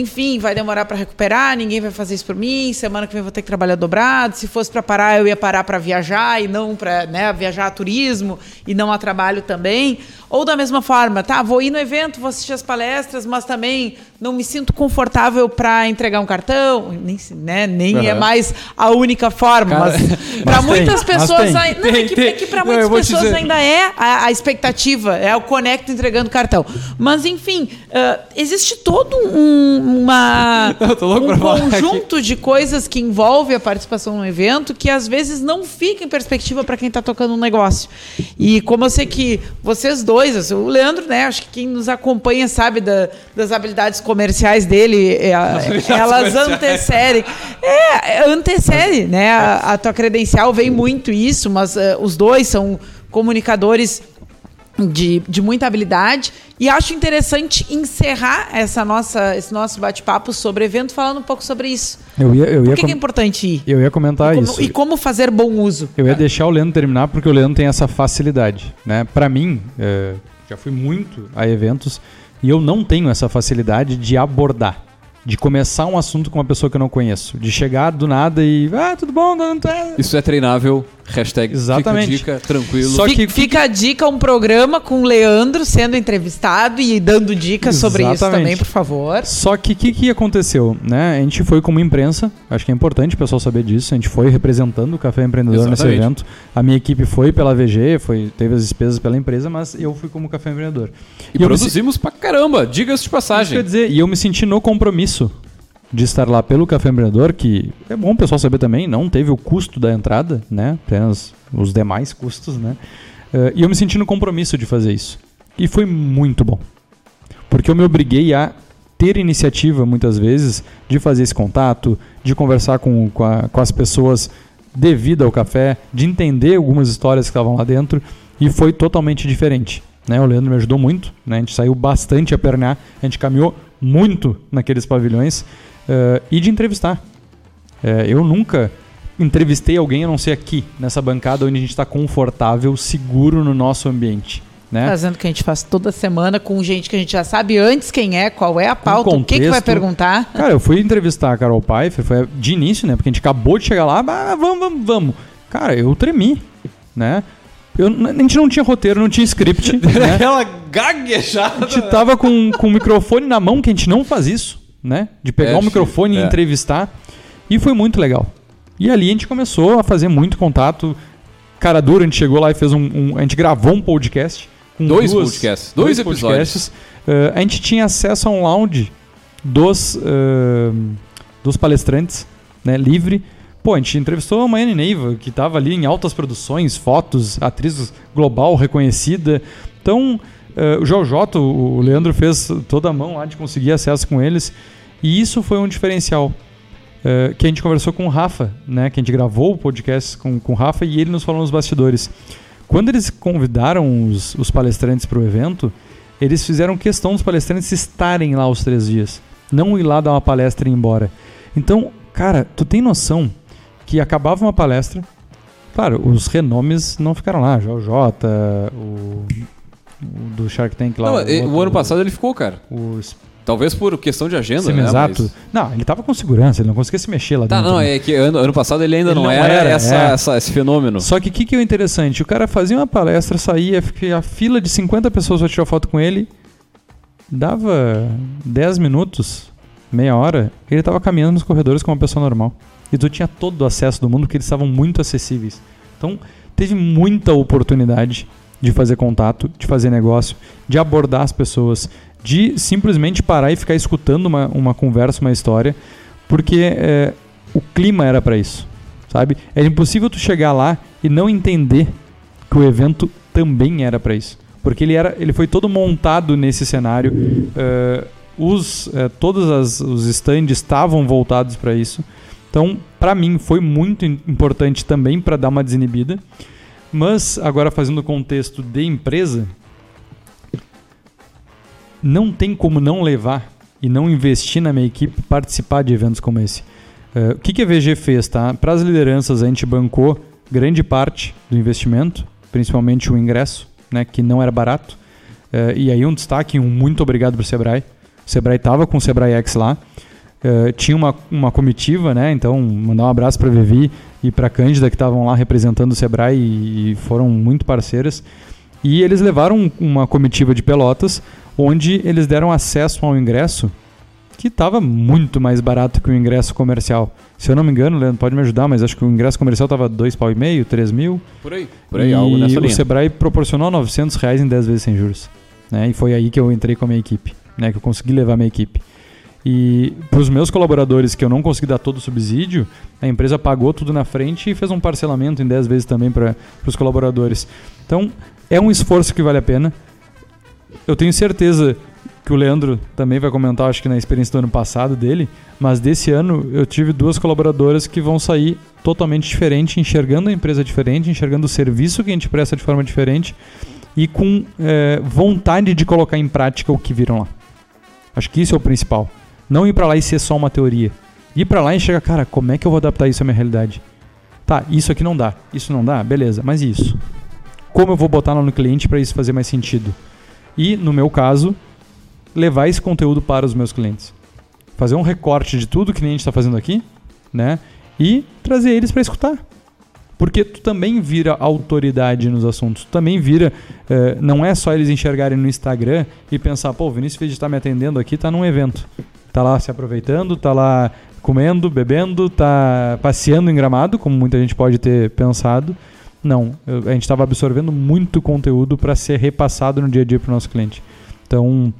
enfim, vai demorar para recuperar, ninguém vai fazer isso por mim, semana que vem vou ter que trabalhar dobrado. Se fosse para parar, eu ia parar para viajar e não para né, viajar a turismo e não a trabalho também. Ou da mesma forma, tá, vou ir no evento, vou assistir as palestras, mas também não me sinto confortável para entregar um cartão, nem, né, nem uhum. é mais a única forma, Cara, mas para muitas pessoas ainda, não, é que, é que para muitas pessoas ainda é a, a, expectativa, é o conecto entregando cartão. Mas enfim, uh, existe todo um, uma um conjunto de coisas que envolve a participação no evento que às vezes não fica em perspectiva para quem está tocando um negócio. E como eu sei que vocês dois coisas. O Leandro, né? Acho que quem nos acompanha sabe da, das habilidades comerciais dele. É, elas antecedem. É, antecede, né? A, a, tua credencial vem muito isso, mas uh, os dois são comunicadores de, de muita habilidade. E acho interessante encerrar essa nossa, esse nosso bate-papo sobre evento falando um pouco sobre isso. Eu ia, eu Por que, que é importante ir? Eu ia comentar e como, isso. E como fazer bom uso. Eu ia deixar o Leandro terminar porque o Leandro tem essa facilidade. Né? Para mim, é, já fui muito a eventos e eu não tenho essa facilidade de abordar de começar um assunto com uma pessoa que eu não conheço. De chegar do nada e. Ah, tudo bom? Não, não, Isso é treinável. Hashtag Exatamente. fica dica, tranquilo. Só que, fica a dica um programa com o Leandro sendo entrevistado e dando dicas sobre isso também, por favor. Só que o que, que aconteceu? Né? A gente foi como imprensa, acho que é importante o pessoal saber disso. A gente foi representando o Café Empreendedor Exatamente. nesse evento. A minha equipe foi pela VG, foi, teve as despesas pela empresa, mas eu fui como Café Empreendedor. E, e produzimos me... pra caramba, diga-se de passagem. Isso quer dizer, e eu me senti no compromisso de estar lá pelo Café Empreendedor, que é bom o pessoal saber também, não teve o custo da entrada, né? Apenas os demais custos, né? Uh, e eu me senti no compromisso de fazer isso. E foi muito bom. Porque eu me obriguei a ter iniciativa, muitas vezes, de fazer esse contato, de conversar com, com, a, com as pessoas devido ao café, de entender algumas histórias que estavam lá dentro, e foi totalmente diferente. Né? O Leandro me ajudou muito, né? a gente saiu bastante a pernar, a gente caminhou muito naqueles pavilhões, uh, e de entrevistar. Uh, eu nunca entrevistei alguém, a não ser aqui, nessa bancada, onde a gente está confortável, seguro no nosso ambiente. Né? Fazendo o que a gente faz toda semana com gente que a gente já sabe antes quem é, qual é a pauta, contexto, o que, que vai perguntar. Cara, eu fui entrevistar a Carol Pfeiffer, foi de início, né? Porque a gente acabou de chegar lá, ah, vamos, vamos, vamos. Cara, eu tremi, né? Eu, a gente não tinha roteiro, não tinha script. né? Aquela gaguejada. A gente tava com, com o microfone na mão, que a gente não faz isso né? De pegar é, o microfone é. e entrevistar. E foi muito legal. E ali a gente começou a fazer muito contato. Cara dura, a gente chegou lá e fez um. um a gente gravou um podcast. Com dois duas, podcasts. Dois, dois podcasts. Uh, a gente tinha acesso a um lounge dos, uh, dos palestrantes, né? Livre. Pô, a gente entrevistou a Maiane Neiva, que estava ali em altas produções, fotos, atriz global reconhecida. Então, Uh, o Jojoto, o Leandro fez toda a mão lá de conseguir acesso com eles. E isso foi um diferencial. Uh, que a gente conversou com o Rafa, né? Que a gente gravou o podcast com, com o Rafa e ele nos falou nos bastidores. Quando eles convidaram os, os palestrantes para o evento, eles fizeram questão dos palestrantes estarem lá os três dias. Não ir lá dar uma palestra e ir embora. Então, cara, tu tem noção que acabava uma palestra. Claro, os renomes não ficaram lá. Jota, o do Shark Tank lá. Não, o, outro, o ano passado ele ficou, cara. Os Talvez por questão de agenda, Sim, né? Exato. Mas... Não, ele tava com segurança, ele não conseguia se mexer lá tá, dentro. Tá, não, né? é que ano, ano passado ele ainda ele não, não, era, era essa, é. essa, esse fenômeno. Só que o que, que é interessante? O cara fazia uma palestra, saía, a fila de 50 pessoas para tirar foto com ele, dava 10 minutos, meia hora, ele tava caminhando nos corredores como uma pessoa normal. E tu tinha todo o acesso do mundo, porque eles estavam muito acessíveis. Então, teve muita oportunidade de fazer contato, de fazer negócio, de abordar as pessoas, de simplesmente parar e ficar escutando uma, uma conversa, uma história, porque é, o clima era para isso, sabe? É impossível tu chegar lá e não entender que o evento também era para isso, porque ele era, ele foi todo montado nesse cenário, uh, os, uh, todos as, os stands estavam voltados para isso. Então, para mim, foi muito importante também para dar uma desinibida. Mas, agora fazendo o contexto de empresa, não tem como não levar e não investir na minha equipe participar de eventos como esse. Uh, o que, que a VG fez? Tá? Para as lideranças, a gente bancou grande parte do investimento, principalmente o ingresso, né, que não era barato. Uh, e aí um destaque, um muito obrigado para o Sebrae. O Sebrae estava com o Sebrae X lá. Uh, tinha uma, uma comitiva, né? Então, mandar um abraço para Vivi e para a Cândida, que estavam lá representando o Sebrae e, e, foram muito parceiras. E eles levaram uma comitiva de Pelotas, onde eles deram acesso ao ingresso que estava muito mais barato que o ingresso comercial. Se eu não me engano, Leandro, pode me ajudar, mas acho que o ingresso comercial estava dois pau e meio, três mil. Por aí, por aí, e algo nessa o linha. Sebrae proporcionou 900 reais em 10 vezes sem juros. Né? E foi aí que eu entrei com a minha equipe, né? que eu consegui levar a minha equipe. E para os meus colaboradores que eu não consegui dar todo o subsídio, a empresa pagou tudo na frente e fez um parcelamento em 10 vezes também para os colaboradores. Então, é um esforço que vale a pena. Eu tenho certeza que o Leandro também vai comentar, acho que na experiência do ano passado dele, mas desse ano eu tive duas colaboradoras que vão sair totalmente diferente, enxergando a empresa diferente, enxergando o serviço que a gente presta de forma diferente e com é, vontade de colocar em prática o que viram lá. Acho que isso é o principal. Não ir para lá e ser só uma teoria. Ir para lá e chegar, cara, como é que eu vou adaptar isso à minha realidade? Tá, isso aqui não dá. Isso não dá? Beleza, mas isso? Como eu vou botar lá no cliente para isso fazer mais sentido? E, no meu caso, levar esse conteúdo para os meus clientes. Fazer um recorte de tudo que a gente está fazendo aqui, né? E trazer eles para escutar. Porque tu também vira autoridade nos assuntos. Tu também vira. Eh, não é só eles enxergarem no Instagram e pensar, pô, o Vinícius Fede está me atendendo aqui, tá num evento. Tá lá se aproveitando, tá lá comendo, bebendo, tá passeando em gramado, como muita gente pode ter pensado. Não, a gente estava absorvendo muito conteúdo para ser repassado no dia a dia para o nosso cliente. Então,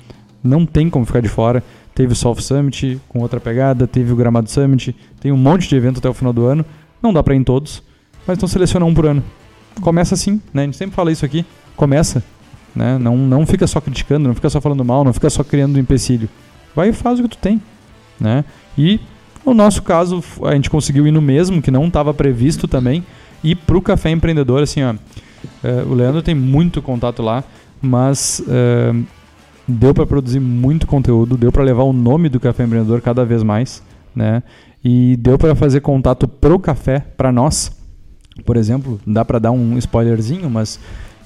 não tem como ficar de fora. Teve o Soft Summit com outra pegada, teve o Gramado Summit, tem um monte de evento até o final do ano. Não dá para ir em todos, mas então seleciona um por ano. Começa assim, né? A gente sempre fala isso aqui. Começa, né? Não, não fica só criticando, não fica só falando mal, não fica só criando empecilho. Vai e faz o que tu tem, né? E no nosso caso, a gente conseguiu ir no mesmo, que não estava previsto também, e pro Café Empreendedor, assim, ó. eh, o Leandro tem muito contato lá, mas eh, deu para produzir muito conteúdo, deu para levar o nome do Café Empreendedor cada vez mais, né? E deu para fazer contato pro café para nós. Por exemplo, dá para dar um spoilerzinho, mas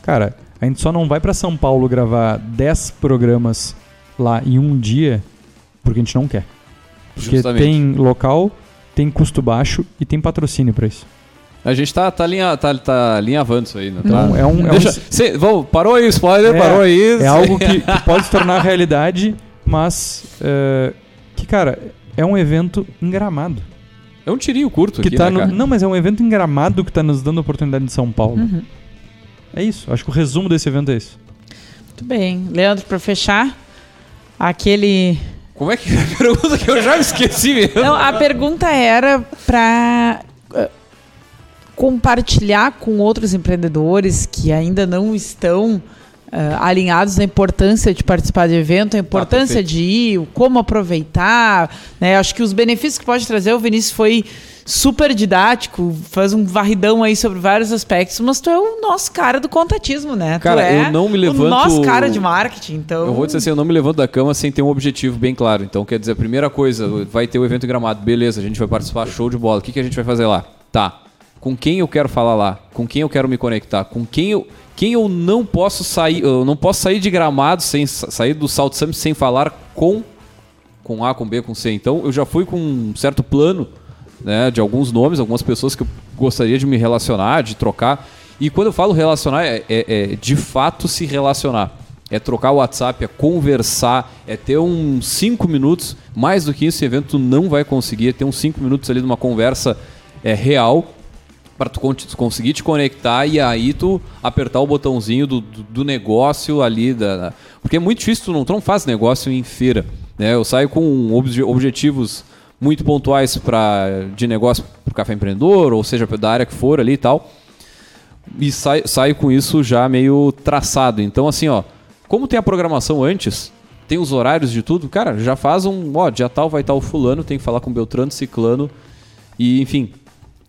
cara, a gente só não vai para São Paulo gravar 10 programas lá em um dia porque a gente não quer. Porque Justamente. tem local, tem custo baixo e tem patrocínio para isso. A gente tá, tá, linha, tá, tá alinhavando isso aí, né? Então, Tá- é um- é um- Deixa, cê- vamos, parou aí o spoiler, É, parou aí. É algo que, que pode se tornar realidade, mas é, que, cara, é um evento engramado. É um tirinho curto Que aqui, tá né, no- cara? não, mas é um evento engramado que tá nos dando a oportunidade em São Paulo. Uhum. É isso. Acho que o resumo desse evento é isso. Muito bem. Leandro, para fechar, aquele. Como é que é a pergunta que eu já esqueci mesmo? Não, a pergunta era para compartilhar com outros empreendedores que ainda não estão ah, alinhados na importância de participar de evento, a importância perfeito. de ir, o como aproveitar. Né? Acho que os benefícios que pode trazer, o Vinícius foi super didático, faz um varridão aí sobre vários aspectos, mas tu é o nosso cara do contatismo, né? Cara, tu é eu não me o levanto- nosso cara de marketing, então... Eu vou dizer assim, eu não me levanto da cama sem ter um objetivo bem claro. Então, quer dizer, a primeira coisa, vai ter o evento em Gramado, beleza, a gente vai participar, show de bola. O que, que a gente vai fazer lá? Tá. Com quem eu quero falar lá? Com quem eu quero me conectar? Com quem eu, quem eu não posso sair, eu não posso sair de Gramado sem sa- sair do Salt Summit sem falar com com A, com B, com C. Então, eu já fui com um certo plano, né, de alguns nomes, algumas pessoas que eu gostaria de me relacionar, de trocar. E quando eu falo relacionar, é, é- é de fato se relacionar. É trocar o WhatsApp, é conversar, é ter uns 5 minutos. Mais do que isso, esse evento tu não vai conseguir. É ter uns 5 minutos ali de uma conversa é, real. Pra tu con- conseguir te conectar e aí tu apertar o botãozinho do, do, do negócio ali. Da, da- Porque é muito difícil, tu não, tu não faz negócio em feira. Né? Eu saio com obje- objetivos muito pontuais pra, de negócio para o café empreendedor, ou seja, da área que for ali e tal e sai, saio com isso já meio traçado. Então, assim, ó, como tem a programação antes, tem os horários de tudo, cara, já faz um, ó, dia tal vai estar o fulano, tem que falar com Beltrano, Ciclano, e enfim.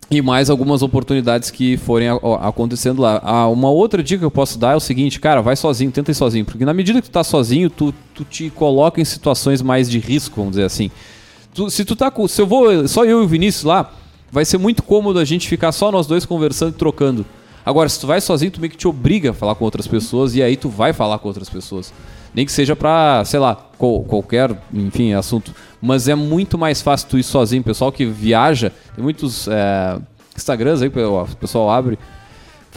E mais algumas oportunidades que forem acontecendo lá. Ah, uma outra dica que eu posso dar é o seguinte, cara, vai sozinho, tenta ir sozinho. Porque na medida que tu tá sozinho, tu, tu te coloca em situações mais de risco, vamos dizer assim. Tu- se tu tá com. Se eu vou. Só eu e o Vinícius lá, vai ser muito cômodo a gente ficar só nós dois conversando e trocando. Agora, se tu vai sozinho, tu meio que te obriga a falar com outras pessoas e aí tu vai falar com outras pessoas. Nem que seja pra, sei lá, qual- qualquer, enfim, assunto. Mas é muito mais fácil tu ir sozinho. Pessoal que viaja, tem muitos é, Instagrams aí o pessoal abre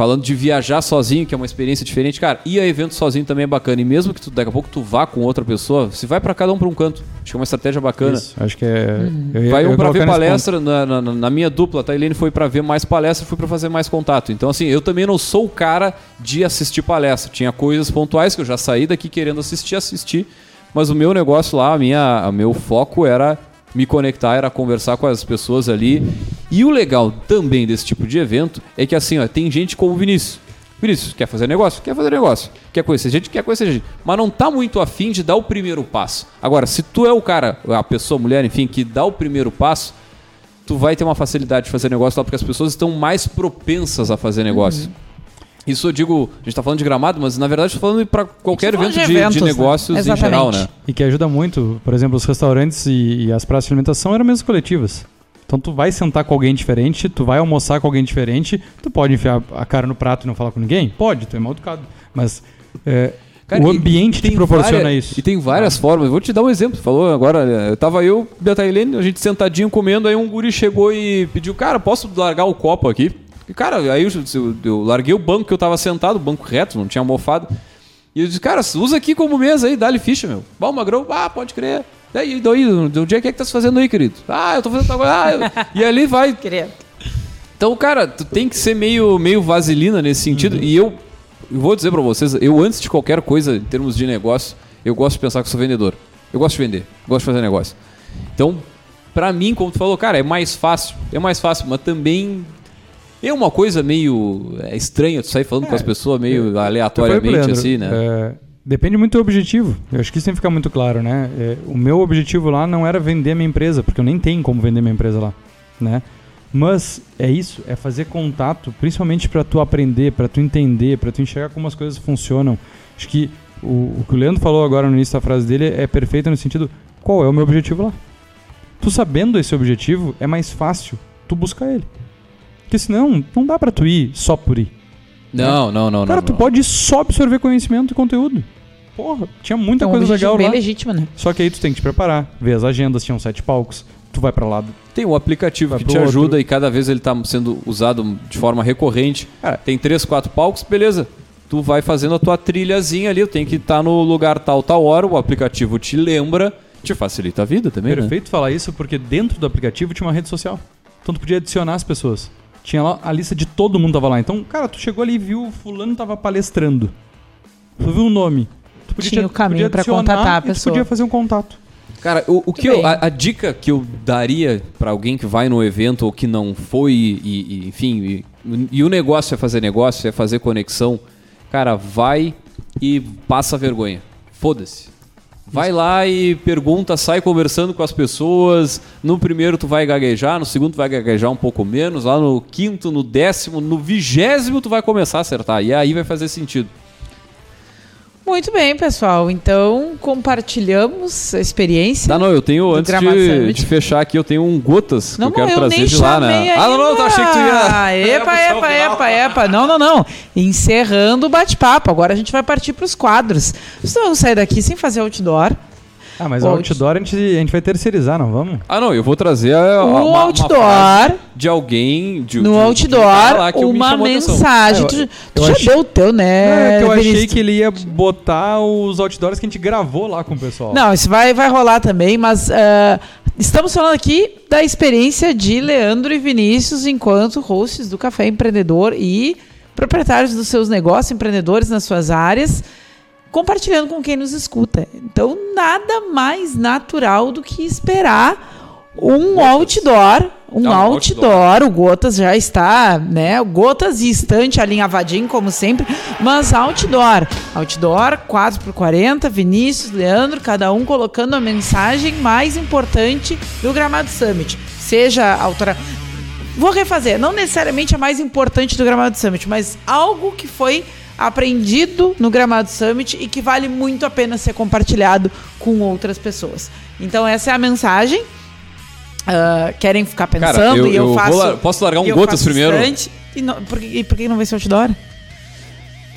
falando de viajar sozinho, que é uma experiência diferente, cara, ir a evento sozinho também é bacana. E mesmo que tu, daqui a pouco tu vá com outra pessoa, se vai pra cada um pra um canto. Acho que é uma estratégia bacana. Isso, acho que é. eu ia- Vai eu um colocar ver palestra, na, na- na minha dupla, a Tailene foi pra ver mais palestra, fui pra fazer mais contato. Então, assim, eu também não sou o cara de assistir palestra. Tinha coisas pontuais que eu já saí daqui querendo assistir, assistir. Mas o meu negócio lá, a minha, o meu foco era me conectar, era conversar com as pessoas ali. E o legal também desse tipo de evento é que, assim, ó, tem gente como o Vinícius. Vinícius, quer fazer negócio? Quer fazer negócio. Quer conhecer gente? Quer conhecer gente. Mas não tá muito afim de dar o primeiro passo. Agora, se tu é o cara, a pessoa, mulher, enfim, que dá o primeiro passo, tu vai ter uma facilidade de fazer negócio lá, porque as pessoas estão mais propensas a fazer negócio. Isso eu digo, a gente tá falando de gramado, mas na verdade eu tô falando para qualquer evento de de, de eventos, né? negócios em Exatamente. geral, né? E que ajuda muito, por exemplo, os restaurantes e, e as praças de alimentação eram mesas coletivas. Então tu vai sentar com alguém diferente, tu vai almoçar com alguém diferente, tu pode enfiar a cara no prato e não falar com ninguém? Pode, tu é mal educado. Mas é, Cara, o ambiente tem te proporciona várias- isso. E tem várias formas. Eu Vou te dar um exemplo. Falou agora, eu tava eu e a Tailene, a gente sentadinho comendo, aí um guri chegou e pediu, cara, posso largar o copo aqui? E, cara, aí eu, eu- eu larguei o banco que eu tava sentado, banco reto, não tinha almofada. E eu disse, cara, usa aqui como mesa aí, dá-lhe ficha, meu. Bom, Magrão, ah, pode crer. Daí, daí, onde é que é que tá se fazendo aí, querido? Ah, eu tô fazendo agora. Ah, eu- e ali vai, Querido. então, cara, tu tem que ser meio, meio vaselina nesse sentido. Uhum. E eu, eu vou dizer pra vocês, eu antes de qualquer coisa em termos de negócio, eu gosto de pensar que eu sou vendedor. Eu gosto de vender, gosto de fazer negócio. Então, pra mim, como tu falou, cara, é mais fácil. É mais fácil, mas também é uma coisa meio é, estranha tu sair falando com as pessoas meio pro aleatoriamente Leandro, assim, né? é, depende muito do objetivo. Eu acho que isso tem que ficar muito claro, né? É, o meu objetivo lá não era vender a minha empresa, porque eu nem tenho como vender minha empresa lá, né? Mas é isso, é fazer contato, principalmente para tu aprender, para tu entender, para tu enxergar como as coisas funcionam. Acho que o, o que o Leandro falou agora no início da frase dele é perfeito no sentido, qual é o meu objetivo lá? Tu sabendo esse objetivo, é mais fácil tu buscar ele. Porque senão, não dá pra tu ir só por ir. Não, não, não, Cara, não. tu não. pode só absorver conhecimento e conteúdo. Porra, tinha muita um coisa legal bem lá. legítimo, né? Só que aí tu tem que te preparar, ver as agendas, tinham sete palcos, tu vai pra lá. Tem um aplicativo que te outro. ajuda e cada vez ele está sendo usado de forma recorrente. Cara, Tem três, quatro palcos, beleza. Tu vai fazendo a tua trilhazinha ali, tem que estar no lugar tal, tal hora, o aplicativo te lembra, te facilita a vida também, né? perfeito falar isso porque dentro do aplicativo tinha uma rede social. Então tu podia adicionar as pessoas. Tinha lá a lista de todo mundo tava lá. Então, cara, tu chegou ali e viu o fulano tava palestrando. Tu viu o nome. Tu podia, Tinha o caminho podia pra contatar a e tu pessoa. podia fazer um contato. Cara, o, o que eu- a, a dica que eu daria pra alguém que vai no evento ou que não foi, e, e, enfim, e, e o negócio é fazer negócio, é fazer conexão, cara, vai e passa vergonha. Foda-se. Vai lá e pergunta, sai conversando com as pessoas. No primeiro tu vai gaguejar, no segundo tu vai gaguejar um pouco menos, lá no quinto, no décimo, no vigésimo tu vai começar a acertar. E aí vai fazer sentido. Muito bem, pessoal. Então, compartilhamos a experiência. Tá, não, eu tenho, antes de, de fechar aqui, eu tenho um gotas Não, que eu não, quero eu trazer nem de lá, chamei né? ainda. Ah, não, não, tá, achei que tu ia. Epa, o epa, epa, epa. Não, não, não. Encerrando o bate-papo. Agora a gente vai partir para os quadros. Nós vamos sair daqui sem fazer outdoor. Ah, mas O o outdoor a gente, a gente vai terceirizar, não vamos? Ah, não, eu vou trazer a, O uma, uma outdoor, frase de alguém. De, no de- de outdoor, me uma a atenção. mensagem. É, tu eu- tu eu já achei- deu o teu, né? é que eu achei que ele ia botar os outdoors que a gente gravou lá com o pessoal. Não, isso vai, vai rolar também, mas ah, Estamos falando aqui da experiência de Leandro e Vinícius enquanto hosts do Café Empreendedor e proprietários dos seus negócios, empreendedores nas suas áreas, compartilhando com quem nos escuta. Então, nada mais natural do que esperar um Gotas. outdoor, um Não, outdoor. outdoor. O Gotas já está, né? O Gotas e estante alinhavadinho, como sempre, mas outdoor. Outdoor, 4 por 40 Vinícius, Leandro, cada um colocando a mensagem mais importante do Gramado Summit. Seja autora. Vou refazer, não necessariamente a mais importante do Gramado Summit, mas algo que foi aprendido no Gramado Summit e que vale muito a pena ser compartilhado com outras pessoas. Então essa é a mensagem. Uh, querem ficar pensando Cara, eu, e eu, eu faço. Lar posso largar um gotas primeiro? e, não, por, e por que não vai ser outdoor?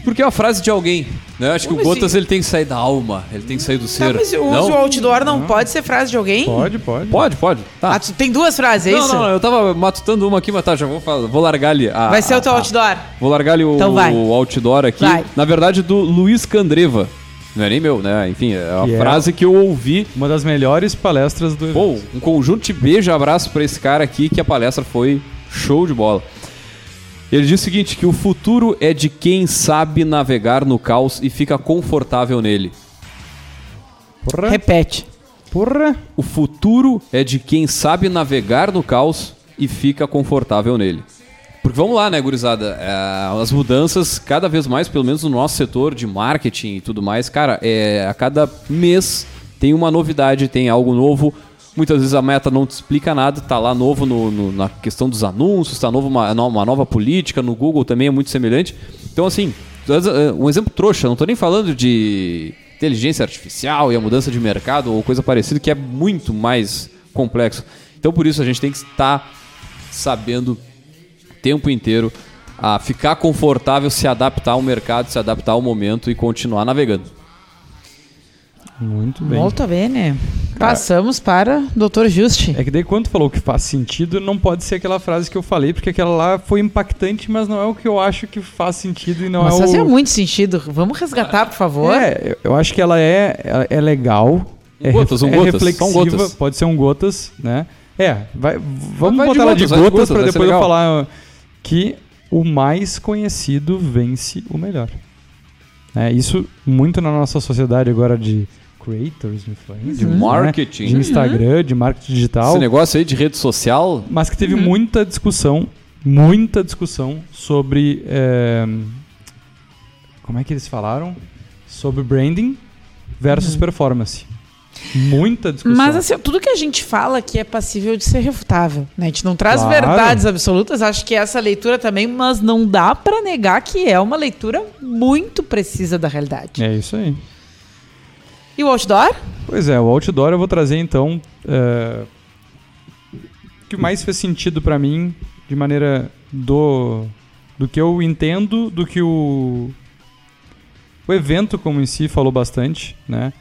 Porque é uma frase de alguém. Né? Acho que o Gotas assim? ele tem que sair da alma, ele tem que sair do ser. Não, mas o não? uso outdoor não, não, pode ser frase de alguém? Pode, pode. Pode, pode. Tá. Ah, tem duas frases, é não, isso? Não, não, eu tava matutando uma aqui, mas tá, já vou, falar, vou largar ali. A, vai ser o teu outdoor? vou largar ali o, então o outdoor aqui. Vai. Na verdade, do Luiz Candreva. Não é nem meu, né? Enfim, é uma frase que eu ouvi. Uma das melhores palestras do evento. Pô, um conjunto de beijo e abraço pra esse cara aqui, que a palestra foi show de bola. Ele diz o seguinte: que o futuro é de quem sabe navegar no caos e fica confortável nele. Porra. Repete. Porra. O futuro é de quem sabe navegar no caos e fica confortável nele. Porque vamos lá, né, gurizada? É, as mudanças, cada vez mais, pelo menos no nosso setor de marketing e tudo mais, cara, é, a cada mês tem uma novidade, tem algo novo. Muitas vezes a meta não te explica nada, tá lá novo no, no, na questão dos anúncios, tá novo uma, uma nova política, no Google também é muito semelhante. Então, assim, um exemplo trouxa, não tô nem falando de inteligência artificial e a mudança de mercado ou coisa parecida, que é muito mais complexo. Então, por isso, a gente tem que estar sabendo o tempo inteiro a ficar confortável, se adaptar ao mercado, se adaptar ao momento e continuar navegando. Muito bem. Molto bene. Passamos para Dr. Juste. É que daí quando falou que faz sentido, não pode ser aquela frase que eu falei, porque aquela lá foi impactante, mas não é o que eu acho que faz sentido e não mas é fazia o... muito sentido. Vamos resgatar, por favor. É, eu acho que ela é, é legal. Um é, gotas, um é gotas. reflexiva, gotas. pode ser um gotas, né? É, vai, vamos vai botar ela de gotas, gotas para depois eu falar que o mais conhecido vence o melhor. É, isso muito na nossa sociedade agora de creators, influencers, de marketing, né? de Instagram, uhum. de marketing digital. Esse negócio aí de rede social. Mas que teve uhum. muita discussão, muita discussão sobre. É, como é que eles falaram? Sobre branding versus uhum. performance. Muita discussão. Mas assim, tudo que a gente fala aqui é passível de ser refutável. Né? A gente não traz claro. verdades absolutas. Acho que essa leitura também, mas não dá para negar que é uma leitura muito precisa da realidade. É isso aí. E o outdoor? Pois é, o outdoor eu vou trazer então. É, o que mais fez sentido para mim, de maneira do, do que eu entendo, do que o, o evento como em si falou bastante, né?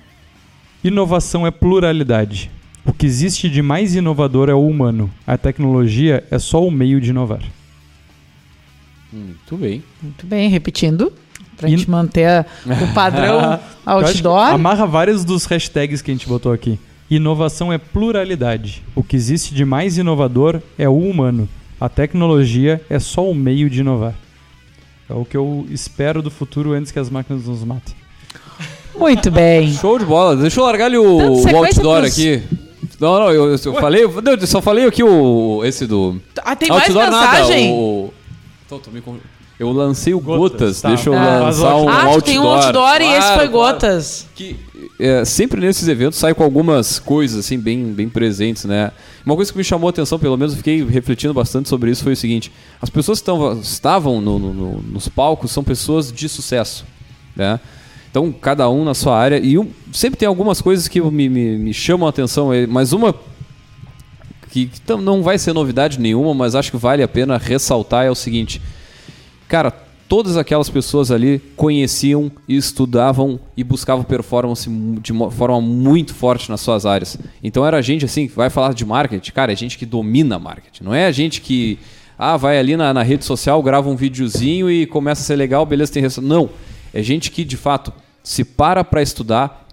Inovação é pluralidade. O que existe de mais inovador é o humano. A tecnologia é só o meio de inovar. Muito bem. Muito bem, repetindo. Pra In... gente manter o padrão outdoor. Amarra vários dos hashtags que a gente botou aqui. Inovação é pluralidade. O que existe de mais inovador é o humano. A tecnologia é só o meio de inovar. É o que eu espero do futuro antes que as máquinas nos matem. Muito bem. Show de bola. Deixa eu largar ali o, o outdoor pros... aqui. Não, não, eu, eu falei, eu só falei aqui o esse do. Ah, tem mais mensagem? Nada, o, tô, tô me eu lancei o Gotas, Gotas tá. deixa eu ah. lançar um, ah, outdoor. tem um outdoor claro, e esse foi Gotas. Que, é, sempre nesses eventos sai com algumas coisas assim bem, bem presentes, né? Uma coisa que me chamou a atenção, pelo menos eu fiquei refletindo bastante sobre isso, foi o seguinte: as pessoas que tão, estavam no, no, no, nos palcos são pessoas de sucesso, né? Então, cada um na sua área. E um, sempre tem algumas coisas que me, me, me chamam a atenção. É, mas uma que, que não vai ser novidade nenhuma, mas acho que vale a pena ressaltar é o seguinte Cara, todas aquelas pessoas ali conheciam estudavam e buscavam performance de uma forma muito forte nas suas áreas. Então era gente assim, que vai falar de marketing, cara, é gente que domina marketing. Não é a gente que ah, vai ali na, na rede social, grava um videozinho e começa a ser legal, beleza, tem resultado. Não. É gente que de fato se para para estudar,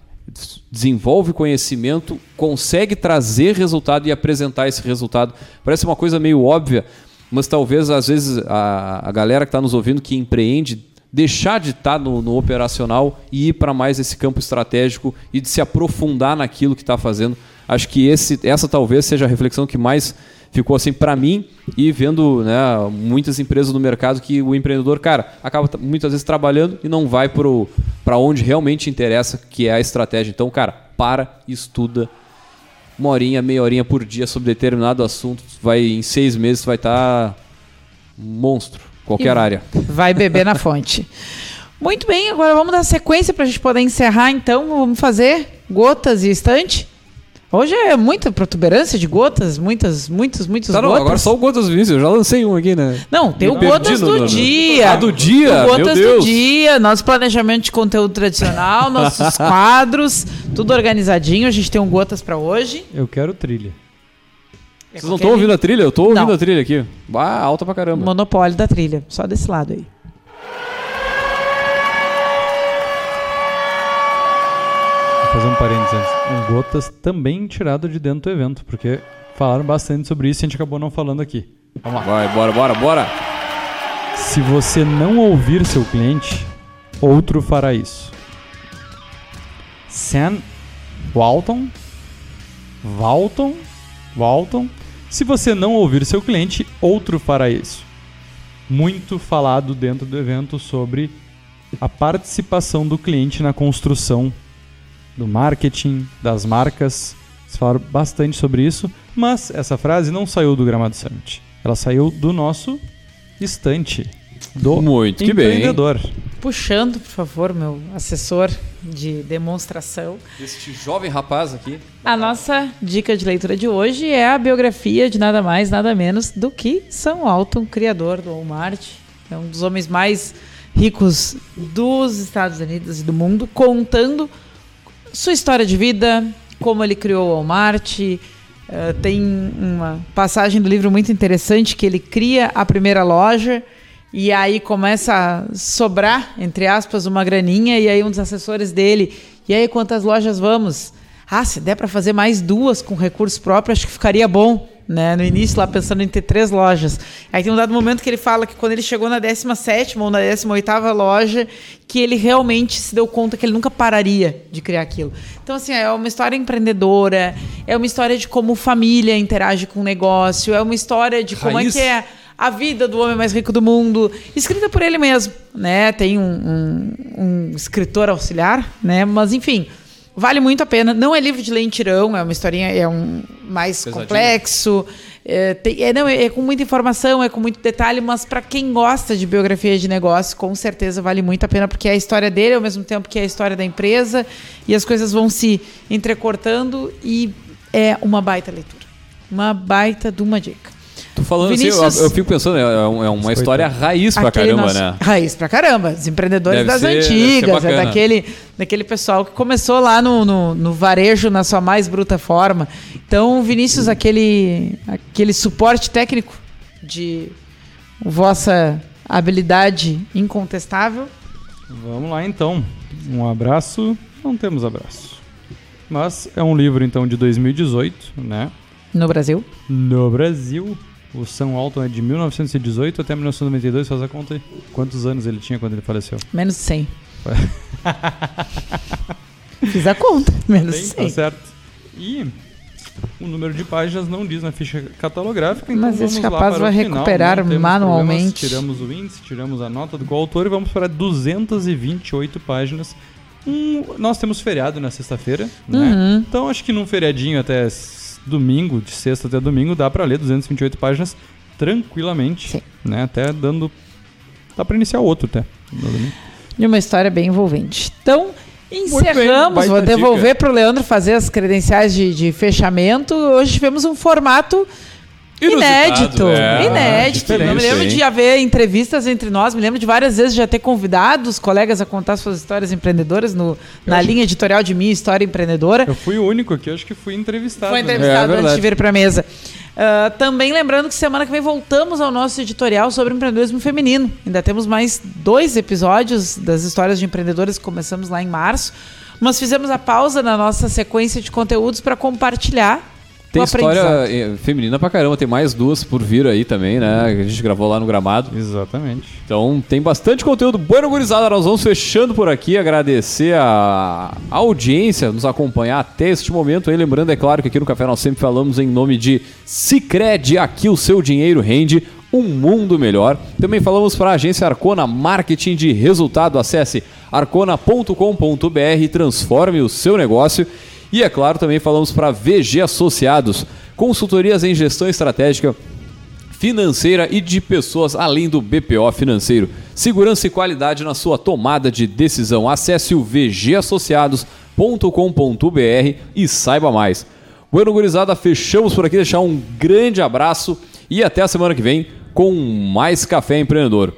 desenvolve conhecimento, consegue trazer resultado e apresentar esse resultado. Parece uma coisa meio óbvia, mas talvez às vezes a, a galera que está nos ouvindo que empreende deixar de estar tá no, no, operacional e ir para mais esse campo estratégico e de se aprofundar naquilo que está fazendo. Acho que esse, essa talvez seja a reflexão que mais ficou assim para mim e vendo né, muitas empresas no mercado que o empreendedor, cara, acaba muitas vezes trabalhando e não vai para onde realmente interessa, que é a estratégia. Então, cara, para, estuda uma horinha, meia horinha por dia sobre determinado assunto, vai em seis meses vai estar tá monstro, qualquer e área. Vai beber na fonte. Muito bem, agora vamos dar sequência para a gente poder encerrar, então. Vamos fazer gotas e estante? Hoje é muita protuberância de gotas, muitas, muitas, muitas tá, não, gotas. agora só o Gotas Vinícius, eu já lancei um aqui, né? Não, tem o Gotas do no, dia. Ah, do dia? O Gotas do dia, nosso planejamento de conteúdo tradicional, nossos quadros, tudo organizadinho. A gente tem um Gotas para hoje. Eu quero trilha. Vocês não estão ouvindo a trilha? Eu tô ouvindo não. a trilha aqui. Bah, alta pra caramba. Monopólio da trilha, só desse lado aí. Fazer um parênteses antes. Um Gotas também tirado de dentro do evento, porque falaram bastante sobre isso e a gente acabou não falando aqui. Vamos lá. Vai, bora, bora, bora. Se você não ouvir seu cliente, outro fará isso. Sam Walton Walton Walton Se você não ouvir seu cliente, outro fará isso. Muito falado dentro do evento sobre a participação do cliente na construção do marketing, das marcas. Eles falaram bastante sobre isso, mas essa frase não saiu do Gramado Summit. Ela saiu do nosso estante do Muito empreendedor. Que bem. Puxando, por favor, meu assessor de demonstração. Este jovem rapaz aqui. A nossa dica de leitura de hoje é a biografia de nada mais, nada menos do que Sam Alton, criador do Walmart. É um dos homens mais ricos dos Estados Unidos e do mundo, contando sua história de vida, como ele criou o Walmart. Uh, tem uma passagem do livro muito interessante que ele cria a primeira loja e aí começa a sobrar, entre aspas, uma graninha e aí um dos assessores dele, e aí quantas lojas vamos? Ah, se der para fazer mais duas com recurso próprio, acho que ficaria bom né? No início, lá pensando em ter três lojas. Aí tem um dado momento que ele fala que quando ele chegou na 17 ou na 18 loja, que ele realmente se deu conta que ele nunca pararia de criar aquilo. Então, assim, é uma história empreendedora, é uma história de como família interage com o negócio, é uma história de como Raiz. é que é a vida do homem mais rico do mundo, escrita por ele mesmo, né? Tem um, um, um escritor auxiliar, né? Mas enfim, Vale muito a pena. Não é livro de lentirão, é uma historinha, é um mais Pesadinho. complexo. É, tem, é, não, é, é, com muita informação, é com muito detalhe, mas para quem gosta de biografia de negócio, com certeza vale muito a pena, porque é a história dele ao mesmo tempo que é a história da empresa, e as coisas vão se entrecortando, e é uma baita leitura. Uma baita de uma dica. Tô falando Vinícius, assim, eu, eu, fico pensando, é, é uma história raiz pra caramba, nosso, né? Raiz pra caramba. Os empreendedores deve das ser, antigas, é daquele, daquele pessoal que começou lá no, no, no, varejo na sua mais bruta forma. Então, Vinícius, aquele, aquele suporte técnico de vossa habilidade incontestável. Vamos lá então. Um abraço. Não temos abraço. Mas é um livro então de 2018, né? No Brasil? No Brasil. O Sam Walton é de 1918 até 1992, faz a conta aí. Quantos anos ele tinha quando ele faleceu? Menos 100. Fiz a conta, menos Bem, 100. Tá certo. E o número de páginas não diz na ficha catalográfica, então Mas esse capaz vai recuperar manualmente. Tiramos o índice, tiramos a nota do coautor e vamos para 228 páginas. Um, nós temos feriado na sexta-feira, né? uhum. né? Então acho que num feriadinho até domingo, de sexta até domingo, dá para ler 228 páginas tranquilamente, Sim. né? Até dando dá para iniciar outro até. E uma história bem envolvente. Então, encerramos, vou devolver para o Leandro fazer as credenciais de, de fechamento. Hoje tivemos um formato Inédito, é. inédito. Ah, me lembro de haver entrevistas entre nós, me lembro de várias vezes já ter convidado os colegas a contar suas histórias empreendedoras no, na linha editorial de Minha História Empreendedora. Eu fui o único aqui, acho que fui entrevistado. Foi né? entrevistado né? é, antes de vir para a mesa. Uh, também lembrando que semana que vem voltamos ao nosso editorial sobre empreendedorismo feminino. Ainda temos mais dois episódios das histórias de empreendedoras que começamos lá em março. Mas fizemos a pausa na nossa sequência de conteúdos para compartilhar Tem história eh, feminina pra caramba, tem mais duas por vir aí também, né? Que a gente gravou lá no gramado. Exatamente. Então tem bastante conteúdo. Bueno, gurizada, nós vamos fechando por aqui. Agradecer a audiência, nos acompanhar até este momento. Aí, lembrando, é claro que aqui no Café nós sempre falamos em nome de Cicred. Aqui o seu dinheiro rende um mundo melhor. Também falamos para a agência Arcona Marketing de Resultado. Acesse arcona.com.br e transforme o seu negócio. E é claro, também falamos para VG Associados, consultorias em gestão estratégica financeira e de pessoas além do BPO financeiro. Segurança e qualidade na sua tomada de decisão. Acesse o vgassociados.com.br e saiba mais. Bueno, gurizada, fechamos por aqui. Deixar um grande abraço e até a semana que vem com mais Café Empreendedor.